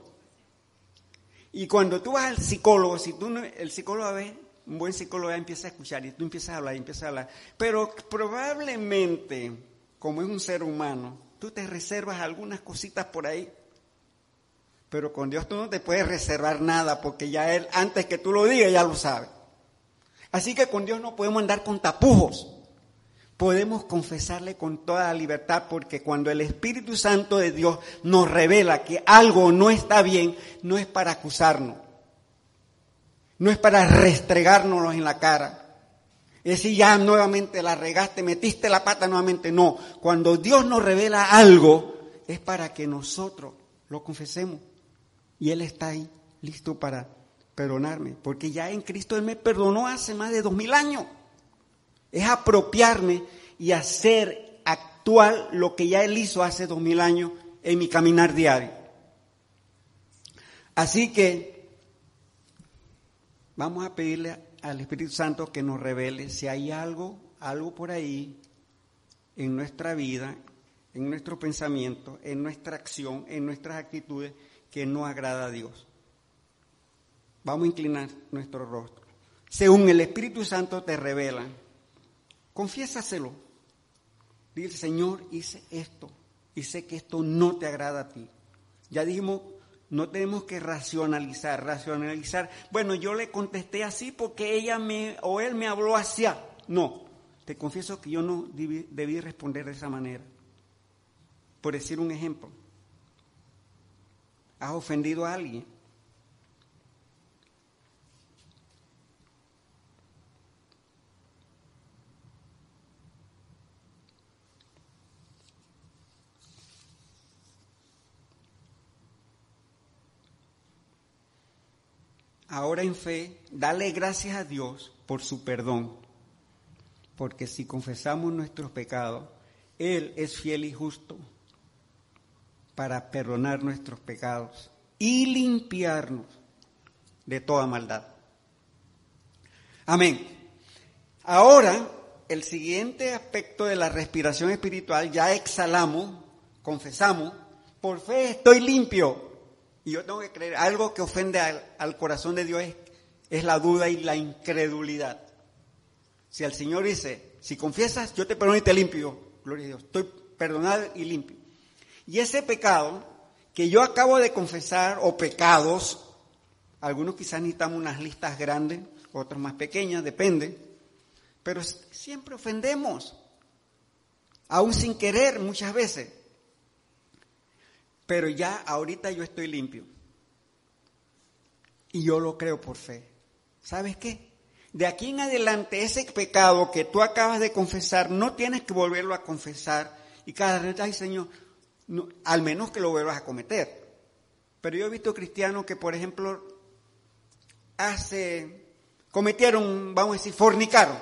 Y cuando tú vas al psicólogo, si tú el psicólogo ve, un buen psicólogo empieza a escuchar y tú empiezas a hablar y empiezas a hablar. Pero probablemente, como es un ser humano, tú te reservas algunas cositas por ahí. Pero con Dios tú no te puedes reservar nada porque ya Él, antes que tú lo digas, ya lo sabe. Así que con Dios no podemos andar con tapujos podemos confesarle con toda libertad porque cuando el Espíritu Santo de Dios nos revela que algo no está bien, no es para acusarnos, no es para restregárnoslo en la cara. Es decir, ya nuevamente la regaste, metiste la pata nuevamente. No, cuando Dios nos revela algo, es para que nosotros lo confesemos. Y Él está ahí, listo para perdonarme. Porque ya en Cristo Él me perdonó hace más de dos mil años. Es apropiarme y hacer actual lo que ya Él hizo hace dos mil años en mi caminar diario. Así que vamos a pedirle al Espíritu Santo que nos revele si hay algo, algo por ahí en nuestra vida, en nuestro pensamiento, en nuestra acción, en nuestras actitudes que no agrada a Dios. Vamos a inclinar nuestro rostro. Según el Espíritu Santo te revela, confiésaselo. Dile, Señor, hice esto y sé que esto no te agrada a ti. Ya dijimos, no tenemos que racionalizar, racionalizar. Bueno, yo le contesté así porque ella me o él me habló así. No, te confieso que yo no debí responder de esa manera. Por decir un ejemplo, has ofendido a alguien ahora en fe, dale gracias a Dios por su perdón. Porque si confesamos nuestros pecados, Él es fiel y justo para perdonar nuestros pecados y limpiarnos de toda maldad. Amén. Ahora, el siguiente aspecto de la respiración espiritual, ya exhalamos, confesamos, por fe estoy limpio, y yo tengo que creer, algo que ofende al, corazón de Dios es, la duda y la incredulidad. Si el Señor dice, si confiesas, yo te perdono y te limpio, gloria a Dios, estoy perdonado y limpio. Y ese pecado que yo acabo de confesar, o pecados, algunos quizás necesitamos unas listas grandes, otros más pequeñas, depende, pero siempre ofendemos, aún sin querer muchas veces pero ya ahorita yo estoy limpio. Y yo lo creo por fe. ¿Sabes qué? De aquí en adelante, ese pecado que tú acabas de confesar, no tienes que volverlo a confesar. Y cada vez, ay Señor, al menos que lo vuelvas a cometer. Pero yo he visto cristianos que, por ejemplo, hace, cometieron, vamos a decir, fornicaron,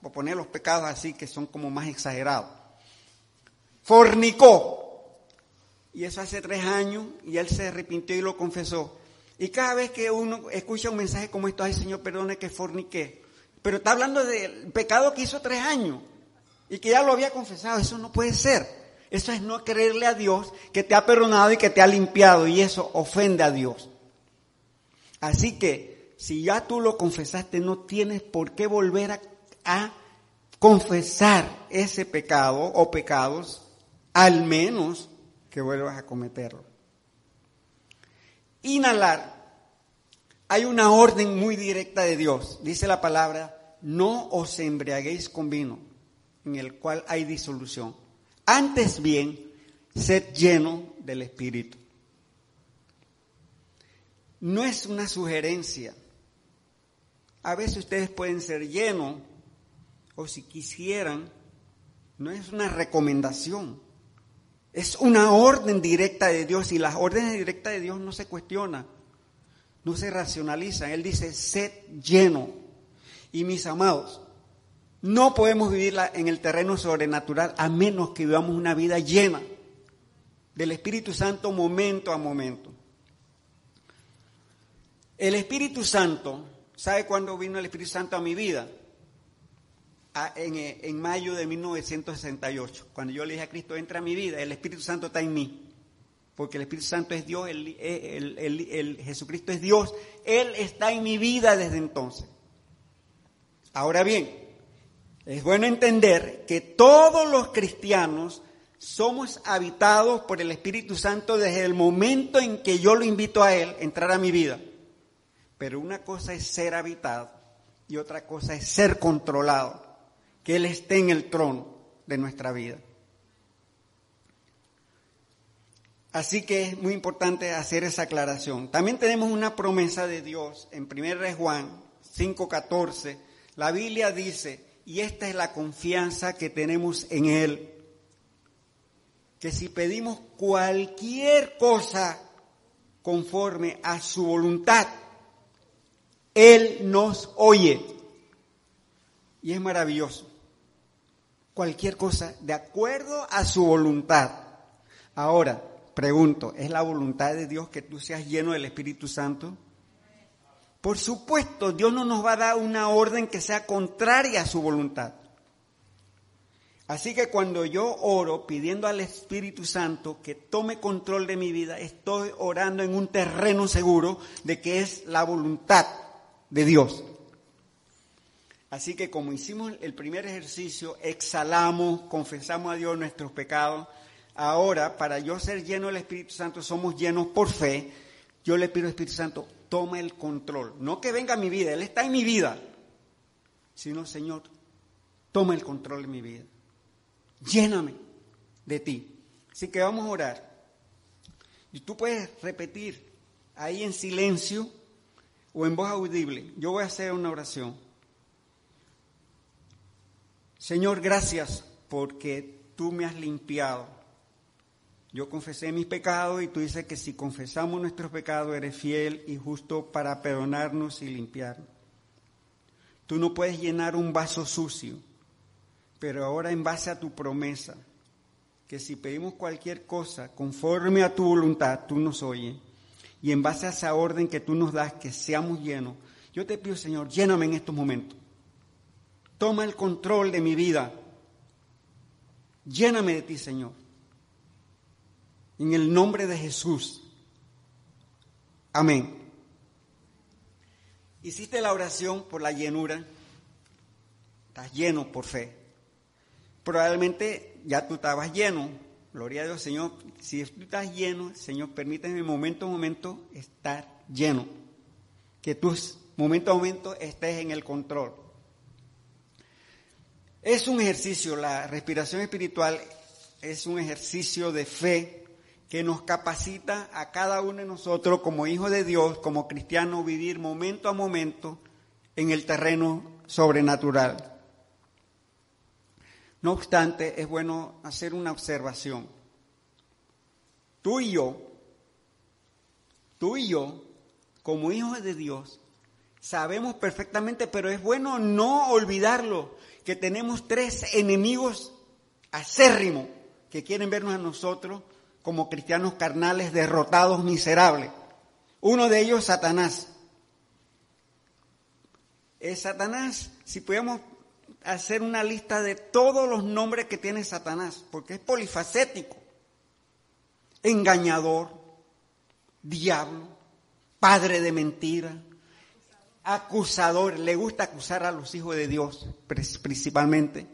por poner los pecados así que son como más exagerados. Fornicó, y eso hace tres años, y él se arrepintió y lo confesó. Y cada vez que uno escucha un mensaje como esto, ay Señor, perdone que forniqué. Pero está hablando del pecado que hizo tres años y que ya lo había confesado. Eso no puede ser. Eso es no creerle a Dios que te ha perdonado y que te ha limpiado y eso ofende a Dios. Así que si ya tú lo confesaste, no tienes por qué volver a, a confesar ese pecado o pecados, al menos que vuelvas a cometerlo. Inhalar. Hay una orden muy directa de Dios. Dice la palabra, no os embriaguéis con vino, en el cual hay disolución. Antes bien, sed lleno del Espíritu. No es una sugerencia. A veces ustedes pueden ser llenos, o si quisieran, no es una recomendación. Es una orden directa de Dios y las órdenes directas de Dios no se cuestionan, no se racionalizan. Él dice, sed lleno. Y mis amados, no podemos vivirla en el terreno sobrenatural a menos que vivamos una vida llena del Espíritu Santo momento a momento. El Espíritu Santo, ¿sabe cuándo vino el Espíritu Santo a mi vida? Eh, en, mayo de 1968, cuando yo le dije a Cristo, entra a mi vida, el Espíritu Santo está en mí. Porque el Espíritu Santo es Dios, el, el, Jesucristo es Dios, Él está en mi vida desde entonces. Ahora bien, es bueno entender que todos los cristianos somos habitados por el Espíritu Santo desde el momento en que yo lo invito a Él a entrar a mi vida. Pero una cosa es ser habitado y otra cosa es ser controlado que Él esté en el trono de nuestra vida. Así que es muy importante hacer esa aclaración. También tenemos una promesa de Dios en 1 Juan 5:14. La Biblia dice, y esta es la confianza que tenemos en Él, que si pedimos cualquier cosa conforme a su voluntad, Él nos oye. Y es maravilloso cualquier cosa de acuerdo a su voluntad. Ahora, Pregunto, ¿es la voluntad de Dios que tú seas lleno del Espíritu Santo? Por supuesto, Dios no nos va a dar una orden que sea contraria a su voluntad. Así que cuando yo oro pidiendo al Espíritu Santo que tome control de mi vida, estoy orando en un terreno seguro de que es la voluntad de Dios. Así que como hicimos el primer ejercicio, exhalamos, confesamos a Dios nuestros pecados. Ahora, para yo ser lleno del Espíritu Santo, somos llenos por fe. Yo le pido al Espíritu Santo, toma el control. No que venga mi vida, Él está en mi vida. Sino, Señor, toma el control de mi vida lléname de ti. Así que vamos a orar. Y tú puedes repetir ahí en silencio o en voz audible. Yo voy a hacer una oración. Señor, gracias porque tú me has limpiado. Yo confesé mis pecados y tú dices que si confesamos nuestros pecados eres fiel y justo para perdonarnos y limpiarnos. Tú no puedes llenar un vaso sucio. Pero ahora en base a tu promesa, que si pedimos cualquier cosa conforme a tu voluntad, tú nos oyes. Y en base a esa orden que tú nos das, que seamos llenos, yo te pido, Señor, lléname en estos momentos. Toma el control de mi vida. Lléname de ti, Señor. En el nombre de Jesús. Amén. Hiciste la oración por la llenura. Estás lleno por fe probablemente ya tú estabas lleno. Gloria a Dios, Señor. Si tú estás lleno, Señor, permíteme momento a momento estar lleno. Que tú momento a momento estés en el control. Es un ejercicio, la respiración espiritual es un ejercicio de fe que nos capacita a cada uno de nosotros como hijos de Dios, como cristianos, vivir momento a momento en el terreno sobrenatural. No obstante, es bueno hacer una observación. Tú y yo, tú y yo, como hijos de Dios, sabemos perfectamente, pero es bueno no olvidarlo, que tenemos tres enemigos acérrimos que quieren vernos a nosotros como cristianos carnales derrotados, miserables. Uno de ellos, Satanás. Es Satanás, si podemos hacer una lista de todos los nombres que tiene Satanás, porque es polifacético. Engañador, diablo, padre de mentira, acusador, le gusta acusar a los hijos de Dios principalmente.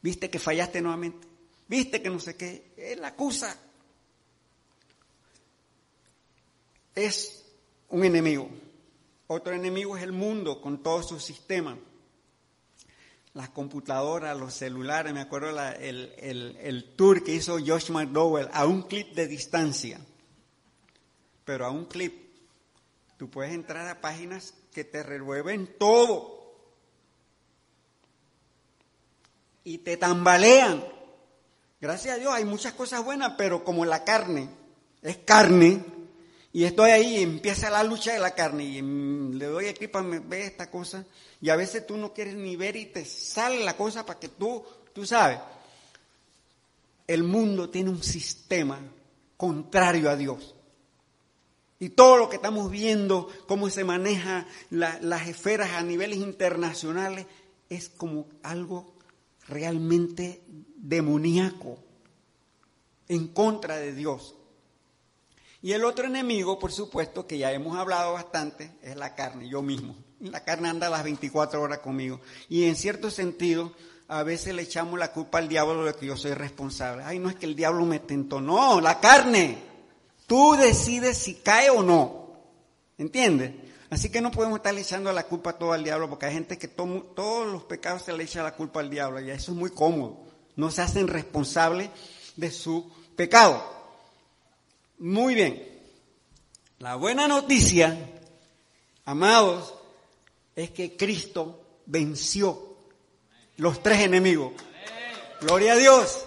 ¿Viste que fallaste nuevamente? ¿Viste que no sé qué? Él acusa. Es un enemigo. Otro enemigo es el mundo con todo su sistema las computadoras, los celulares, me acuerdo el, tour que hizo Josh McDowell a un clip de distancia, pero a un clip. Tú puedes entrar a páginas que te revuelven todo y te tambalean. Gracias a Dios hay muchas cosas buenas, pero como la carne es carne, y estoy ahí y empieza la lucha de la carne y le doy aquí para ver esta cosa y a veces tú no quieres ni ver y te sale la cosa para que tú, tú sabes. El mundo tiene un sistema contrario a Dios. Y todo lo que estamos viendo, cómo se maneja las esferas a niveles internacionales, es como algo realmente demoníaco, en contra de Dios. Y el otro enemigo, por supuesto, que ya hemos hablado bastante, es la carne, yo mismo. La carne anda las 24 horas conmigo. Y en cierto sentido, a veces le echamos la culpa al diablo de que yo soy responsable. Ay, no es que el diablo me tentó. No, la carne. Tú decides si cae o no. ¿Entiendes? Así que no podemos estar echando la culpa todo al diablo, porque hay gente que todos los pecados se le echa la culpa al diablo, y eso es muy cómodo. No se hacen responsables de su pecado. Muy bien. La buena noticia, amados, es que Cristo venció los tres enemigos. Gloria a Dios.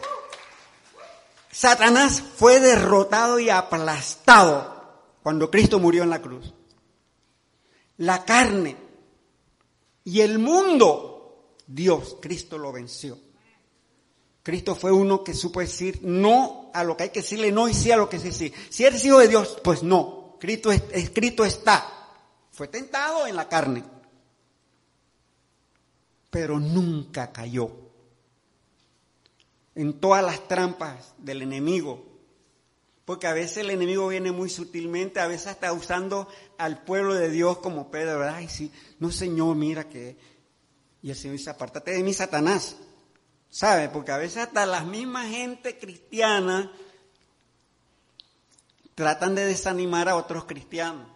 Satanás fue derrotado y aplastado cuando Cristo murió en la cruz. La carne y el mundo, Dios, Cristo lo venció. Cristo fue uno que supo decir no a lo que hay que decirle no y sí a lo que sí sí. Si eres hijo de Dios, pues no. Escrito, escrito está. Fue tentado en la carne. Pero nunca cayó. En todas las trampas del enemigo. Porque a veces el enemigo viene muy sutilmente, a veces está usando al pueblo de Dios como Pedro, Ay, sí, no Señor, mira que... Y el Señor dice, apártate de mí, Satanás. ¿Sabe? Porque a veces hasta las mismas gente cristiana tratan de desanimar a otros cristianos.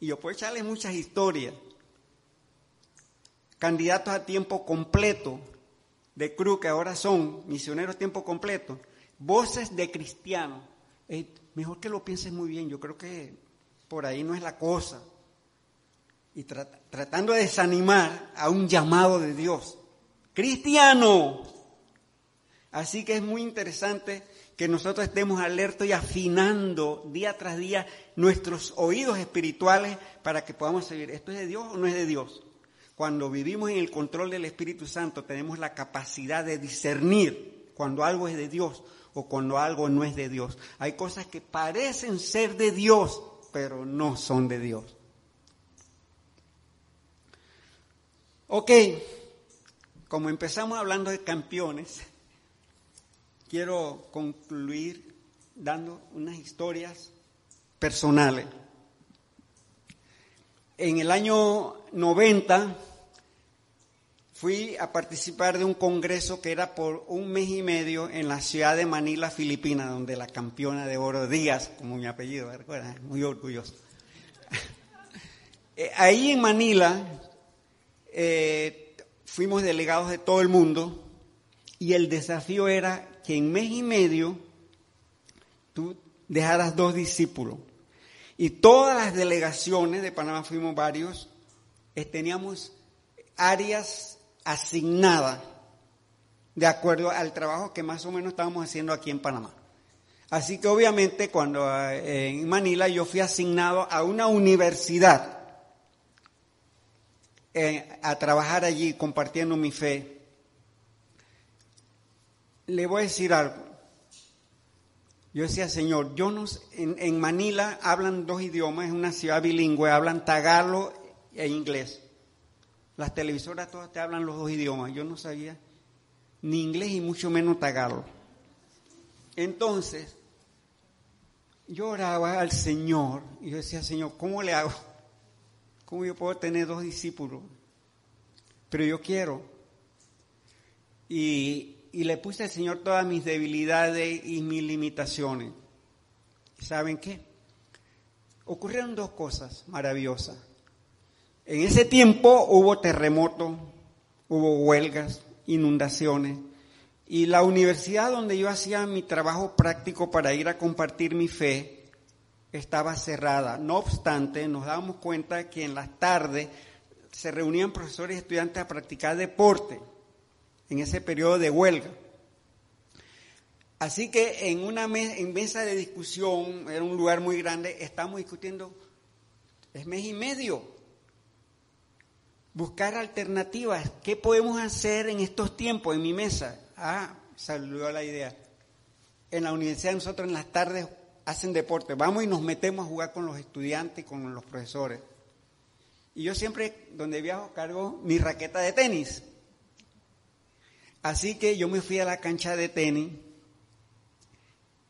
Y yo puedo echarles muchas historias. Candidatos a tiempo completo de Cruz, que ahora son misioneros tiempo completo. Voces de cristianos. mejor que lo pienses muy bien, yo creo que por ahí no es la cosa. Y tratando de desanimar a un llamado de Dios cristiano. Así que es muy interesante que nosotros estemos alertos y afinando día tras día nuestros oídos espirituales para que podamos seguir, ¿esto es de Dios o no es de Dios? Cuando vivimos en el control del Espíritu Santo tenemos la capacidad de discernir cuando algo es de Dios o cuando algo no es de Dios. Hay cosas que parecen ser de Dios, pero no son de Dios. Ok, como empezamos hablando de campeones, quiero concluir dando unas historias personales. En el año 90 fui a participar de un congreso que era por un mes y medio en la ciudad de Manila, Filipinas, donde la campeona de oro Díaz, como mi apellido, ¿recuerdan? Muy orgulloso. Eh, ahí en Manila eh, fuimos delegados de todo el mundo y el desafío era que en mes y medio tú dejaras dos discípulos. Y todas las delegaciones de Panamá, fuimos varios, eh, teníamos áreas asignadas de acuerdo al trabajo que más o menos estábamos haciendo aquí en Panamá. Así que obviamente cuando eh, en Manila yo fui asignado a una universidad eh, a trabajar allí compartiendo mi fe, le voy a decir algo. Yo decía, Señor, yo no, en, en Manila hablan dos idiomas, es una ciudad bilingüe, hablan tagalo e inglés. Las televisoras todas te hablan los dos idiomas. Yo no sabía ni inglés y mucho menos tagalo. Entonces, yo oraba al Señor y yo decía, Señor, ¿cómo le hago? ¿Cómo yo puedo tener dos discípulos? Pero yo quiero. Y, le puse al Señor todas mis debilidades y mis limitaciones. ¿Saben qué? Ocurrieron dos cosas maravillosas. En ese tiempo hubo terremotos, hubo huelgas, inundaciones, y la universidad donde yo hacía mi trabajo práctico para ir a compartir mi fe, estaba cerrada. No obstante, nos damos cuenta que en las tardes se reunían profesores y estudiantes a practicar deporte en ese periodo de huelga. Así que en una mesa de discusión, era un lugar muy grande, estamos discutiendo, es mes y medio, buscar alternativas, ¿qué podemos hacer en estos tiempos en mi mesa? Ah, salió la idea. En la universidad nosotros en las tardes hacen deporte, vamos y nos metemos a jugar con los estudiantes y con los profesores. Y yo siempre, donde viajo, cargo mi raqueta de tenis. Así que yo me fui a la cancha de tenis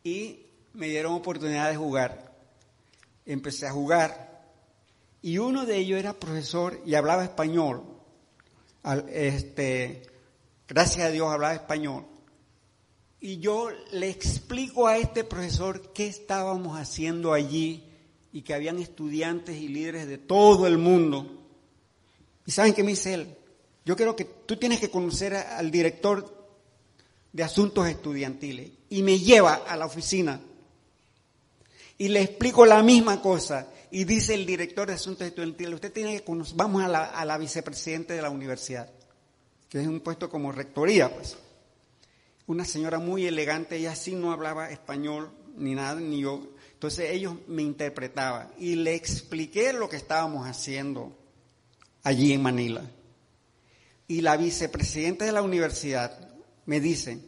y me dieron oportunidad de jugar. Empecé a jugar y uno de ellos era profesor y hablaba español. Este, gracias a Dios hablaba español y yo le explico a este profesor qué estábamos haciendo allí y que habían estudiantes y líderes de todo el mundo. ¿Y saben qué me dice él? Yo creo que tú tienes que conocer al director de asuntos estudiantiles y me lleva a la oficina y le explico la misma cosa y dice el director de asuntos estudiantiles, usted tiene que conocer, vamos a la, a la vicepresidente de la universidad, que es un puesto como rectoría, pues una señora muy elegante, ella sí no hablaba español ni nada, ni yo. Entonces ellos me interpretaban y le expliqué lo que estábamos haciendo allí en Manila. Y la vicepresidenta de la universidad me dice,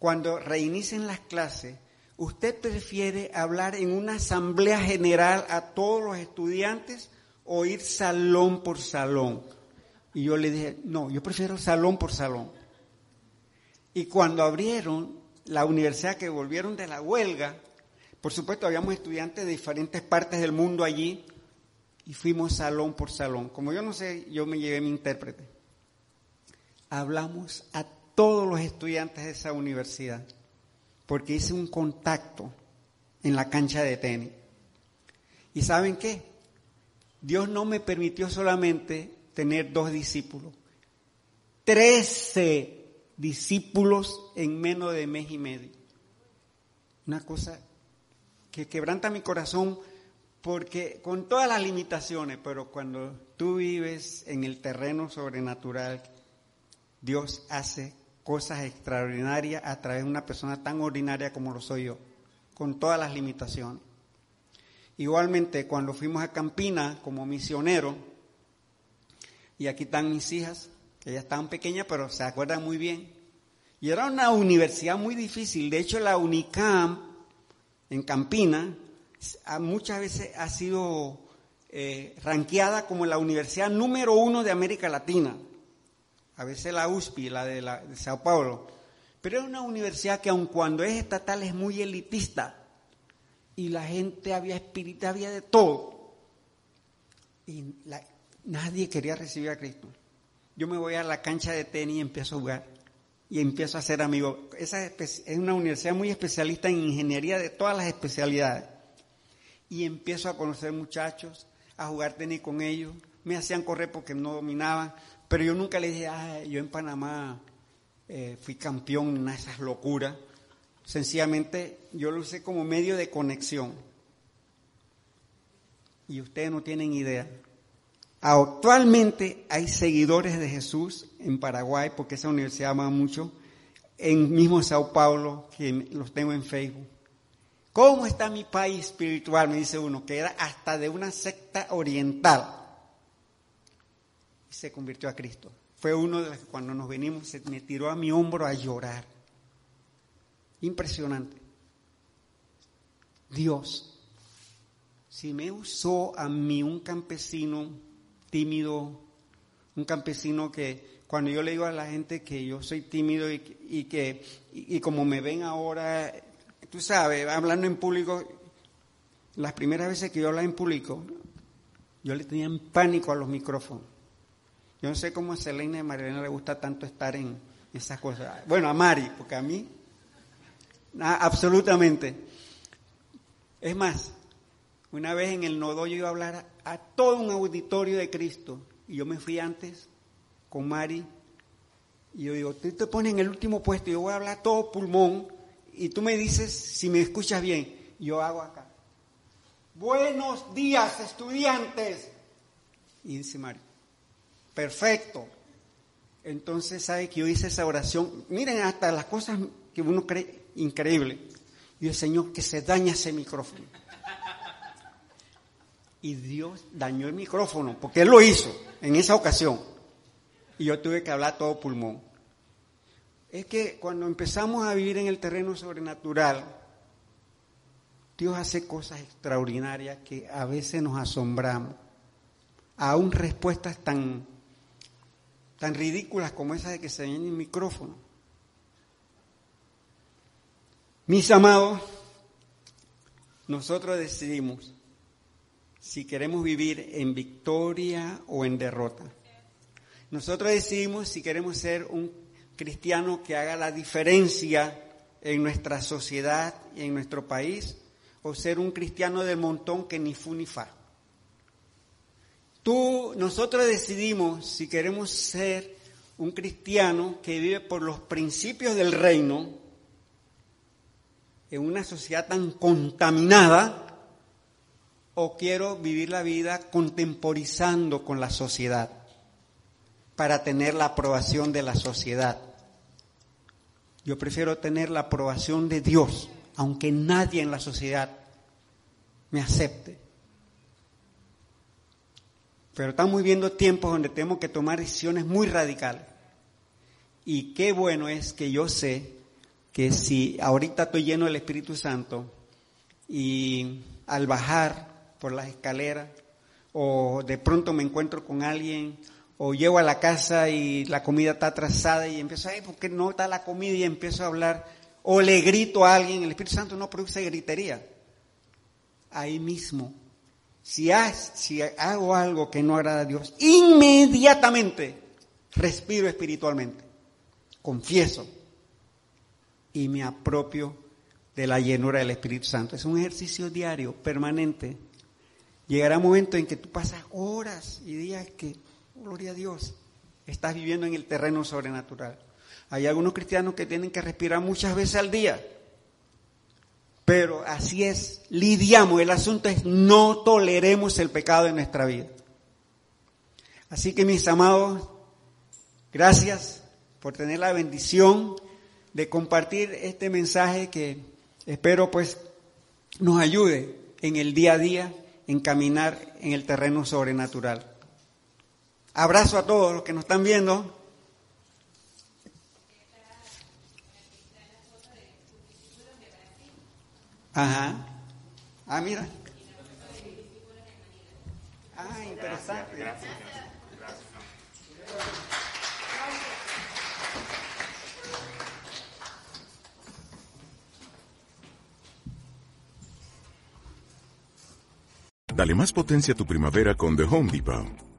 cuando reinicien las clases, ¿usted prefiere hablar en una asamblea general a todos los estudiantes o ir salón por salón? Y yo le dije, no, yo prefiero salón por salón. Y cuando abrieron la universidad que volvieron de la huelga, por supuesto habíamos estudiantes de diferentes partes del mundo allí y fuimos salón por salón. Como yo no sé, yo me llevé mi intérprete. Hablamos a todos los estudiantes de esa universidad porque hice un contacto en la cancha de tenis. ¿Y saben qué? Dios no me permitió solamente tener dos discípulos, trece discípulos en menos de mes y medio. Una cosa que quebranta mi corazón porque con todas las limitaciones, pero cuando tú vives en el terreno sobrenatural, Dios hace cosas extraordinarias a través de una persona tan ordinaria como lo soy yo, con todas las limitaciones. Igualmente, cuando fuimos a Campina como misionero, y aquí están mis hijas, que ya estaban pequeñas, pero se acuerdan muy bien. Y era una universidad muy difícil. De hecho, la UNICAM en Campina muchas veces ha sido eh, ranqueada como la universidad número uno de América Latina a veces la USPI, la de, la, de Sao Paulo, pero es una universidad que aun cuando es estatal es muy elitista y la gente había espíritu, había de todo. Y nadie quería recibir a Cristo. Yo me voy a la cancha de tenis y empiezo a jugar y empiezo a ser amigo. Esa es una universidad muy especialista en ingeniería de todas las especialidades. Y empiezo a conocer muchachos, a jugar tenis con ellos. Me hacían correr porque no dominaban. Pero yo nunca le dije, ah, yo en Panamá eh, fui campeón en esas locuras. Sencillamente yo lo usé como medio de conexión. Y ustedes no tienen idea. Actualmente hay seguidores de Jesús en Paraguay, porque esa universidad ama mucho, en mismo Sao Paulo, que los tengo en Facebook. ¿Cómo está mi país espiritual? Me dice uno, que era hasta de una secta oriental se convirtió a Cristo. Fue uno de los que cuando nos venimos se me tiró a mi hombro a llorar. Impresionante. Dios, si me usó a mí un campesino tímido, un campesino que cuando yo le digo a la gente que yo soy tímido y, que y, como me ven ahora, tú sabes, hablando en público, las primeras veces que yo hablaba en público, yo le tenía pánico a los micrófonos. Yo no sé cómo a Selena y a Marilena le gusta tanto estar en esas cosas. Bueno, a Mari, porque a mí, absolutamente. Es más, una vez en el nodo yo iba a hablar a, todo un auditorio de Cristo y yo me fui antes con Mari y yo digo, tú te pones en el último puesto yo voy a hablar todo pulmón y tú me dices si me escuchas bien. Yo hago acá. Buenos días, estudiantes. Y dice Mari, perfecto. Entonces, ¿sabe que yo hice esa oración? Miren hasta las cosas que uno cree increíble. Y el Señor, que se daña ese micrófono. Y Dios dañó el micrófono, porque Él lo hizo en esa ocasión. Y yo tuve que hablar todo pulmón. Es que cuando empezamos a vivir en el terreno sobrenatural, Dios hace cosas extraordinarias que a veces nos asombramos. Aún respuestas tan tan ridículas como esa de que se en el micrófono. Mis amados, nosotros decidimos si queremos vivir en victoria o en derrota. Nosotros decidimos si queremos ser un cristiano que haga la diferencia en nuestra sociedad y en nuestro país o ser un cristiano del montón que ni fu ni fa. Tú, nosotros decidimos si queremos ser un cristiano que vive por los principios del reino en una sociedad tan contaminada o quiero vivir la vida contemporizando con la sociedad para tener la aprobación de la sociedad. Yo prefiero tener la aprobación de Dios, aunque nadie en la sociedad me acepte. Pero estamos viviendo tiempos donde tenemos que tomar decisiones muy radicales. Y qué bueno es que yo sé que si ahorita estoy lleno del Espíritu Santo y al bajar por las escaleras o de pronto me encuentro con alguien o llego a la casa y la comida está atrasada y empiezo, ay, ¿por qué no está la comida? Y empiezo a hablar, o le grito a alguien, el Espíritu Santo no produce gritería. Ahí mismo, si, hago algo que no agrada a Dios, inmediatamente respiro espiritualmente, confieso y me apropio de la llenura del Espíritu Santo. Es un ejercicio diario, permanente. Llegará un momento en que tú pasas horas y días que gloria a Dios, estás viviendo en el terreno sobrenatural. Hay algunos cristianos que tienen que respirar muchas veces al día, pero así es, lidiamos, el asunto es no toleremos el pecado en nuestra vida. Así que mis amados, gracias por tener la bendición de compartir este mensaje que espero pues nos ayude en el día a día en caminar en el terreno sobrenatural. Abrazo a todos los que nos están viendo. Ajá. Ah, mira. Ah, interesante. Gracias. Dale más potencia a tu primavera con The Home Depot.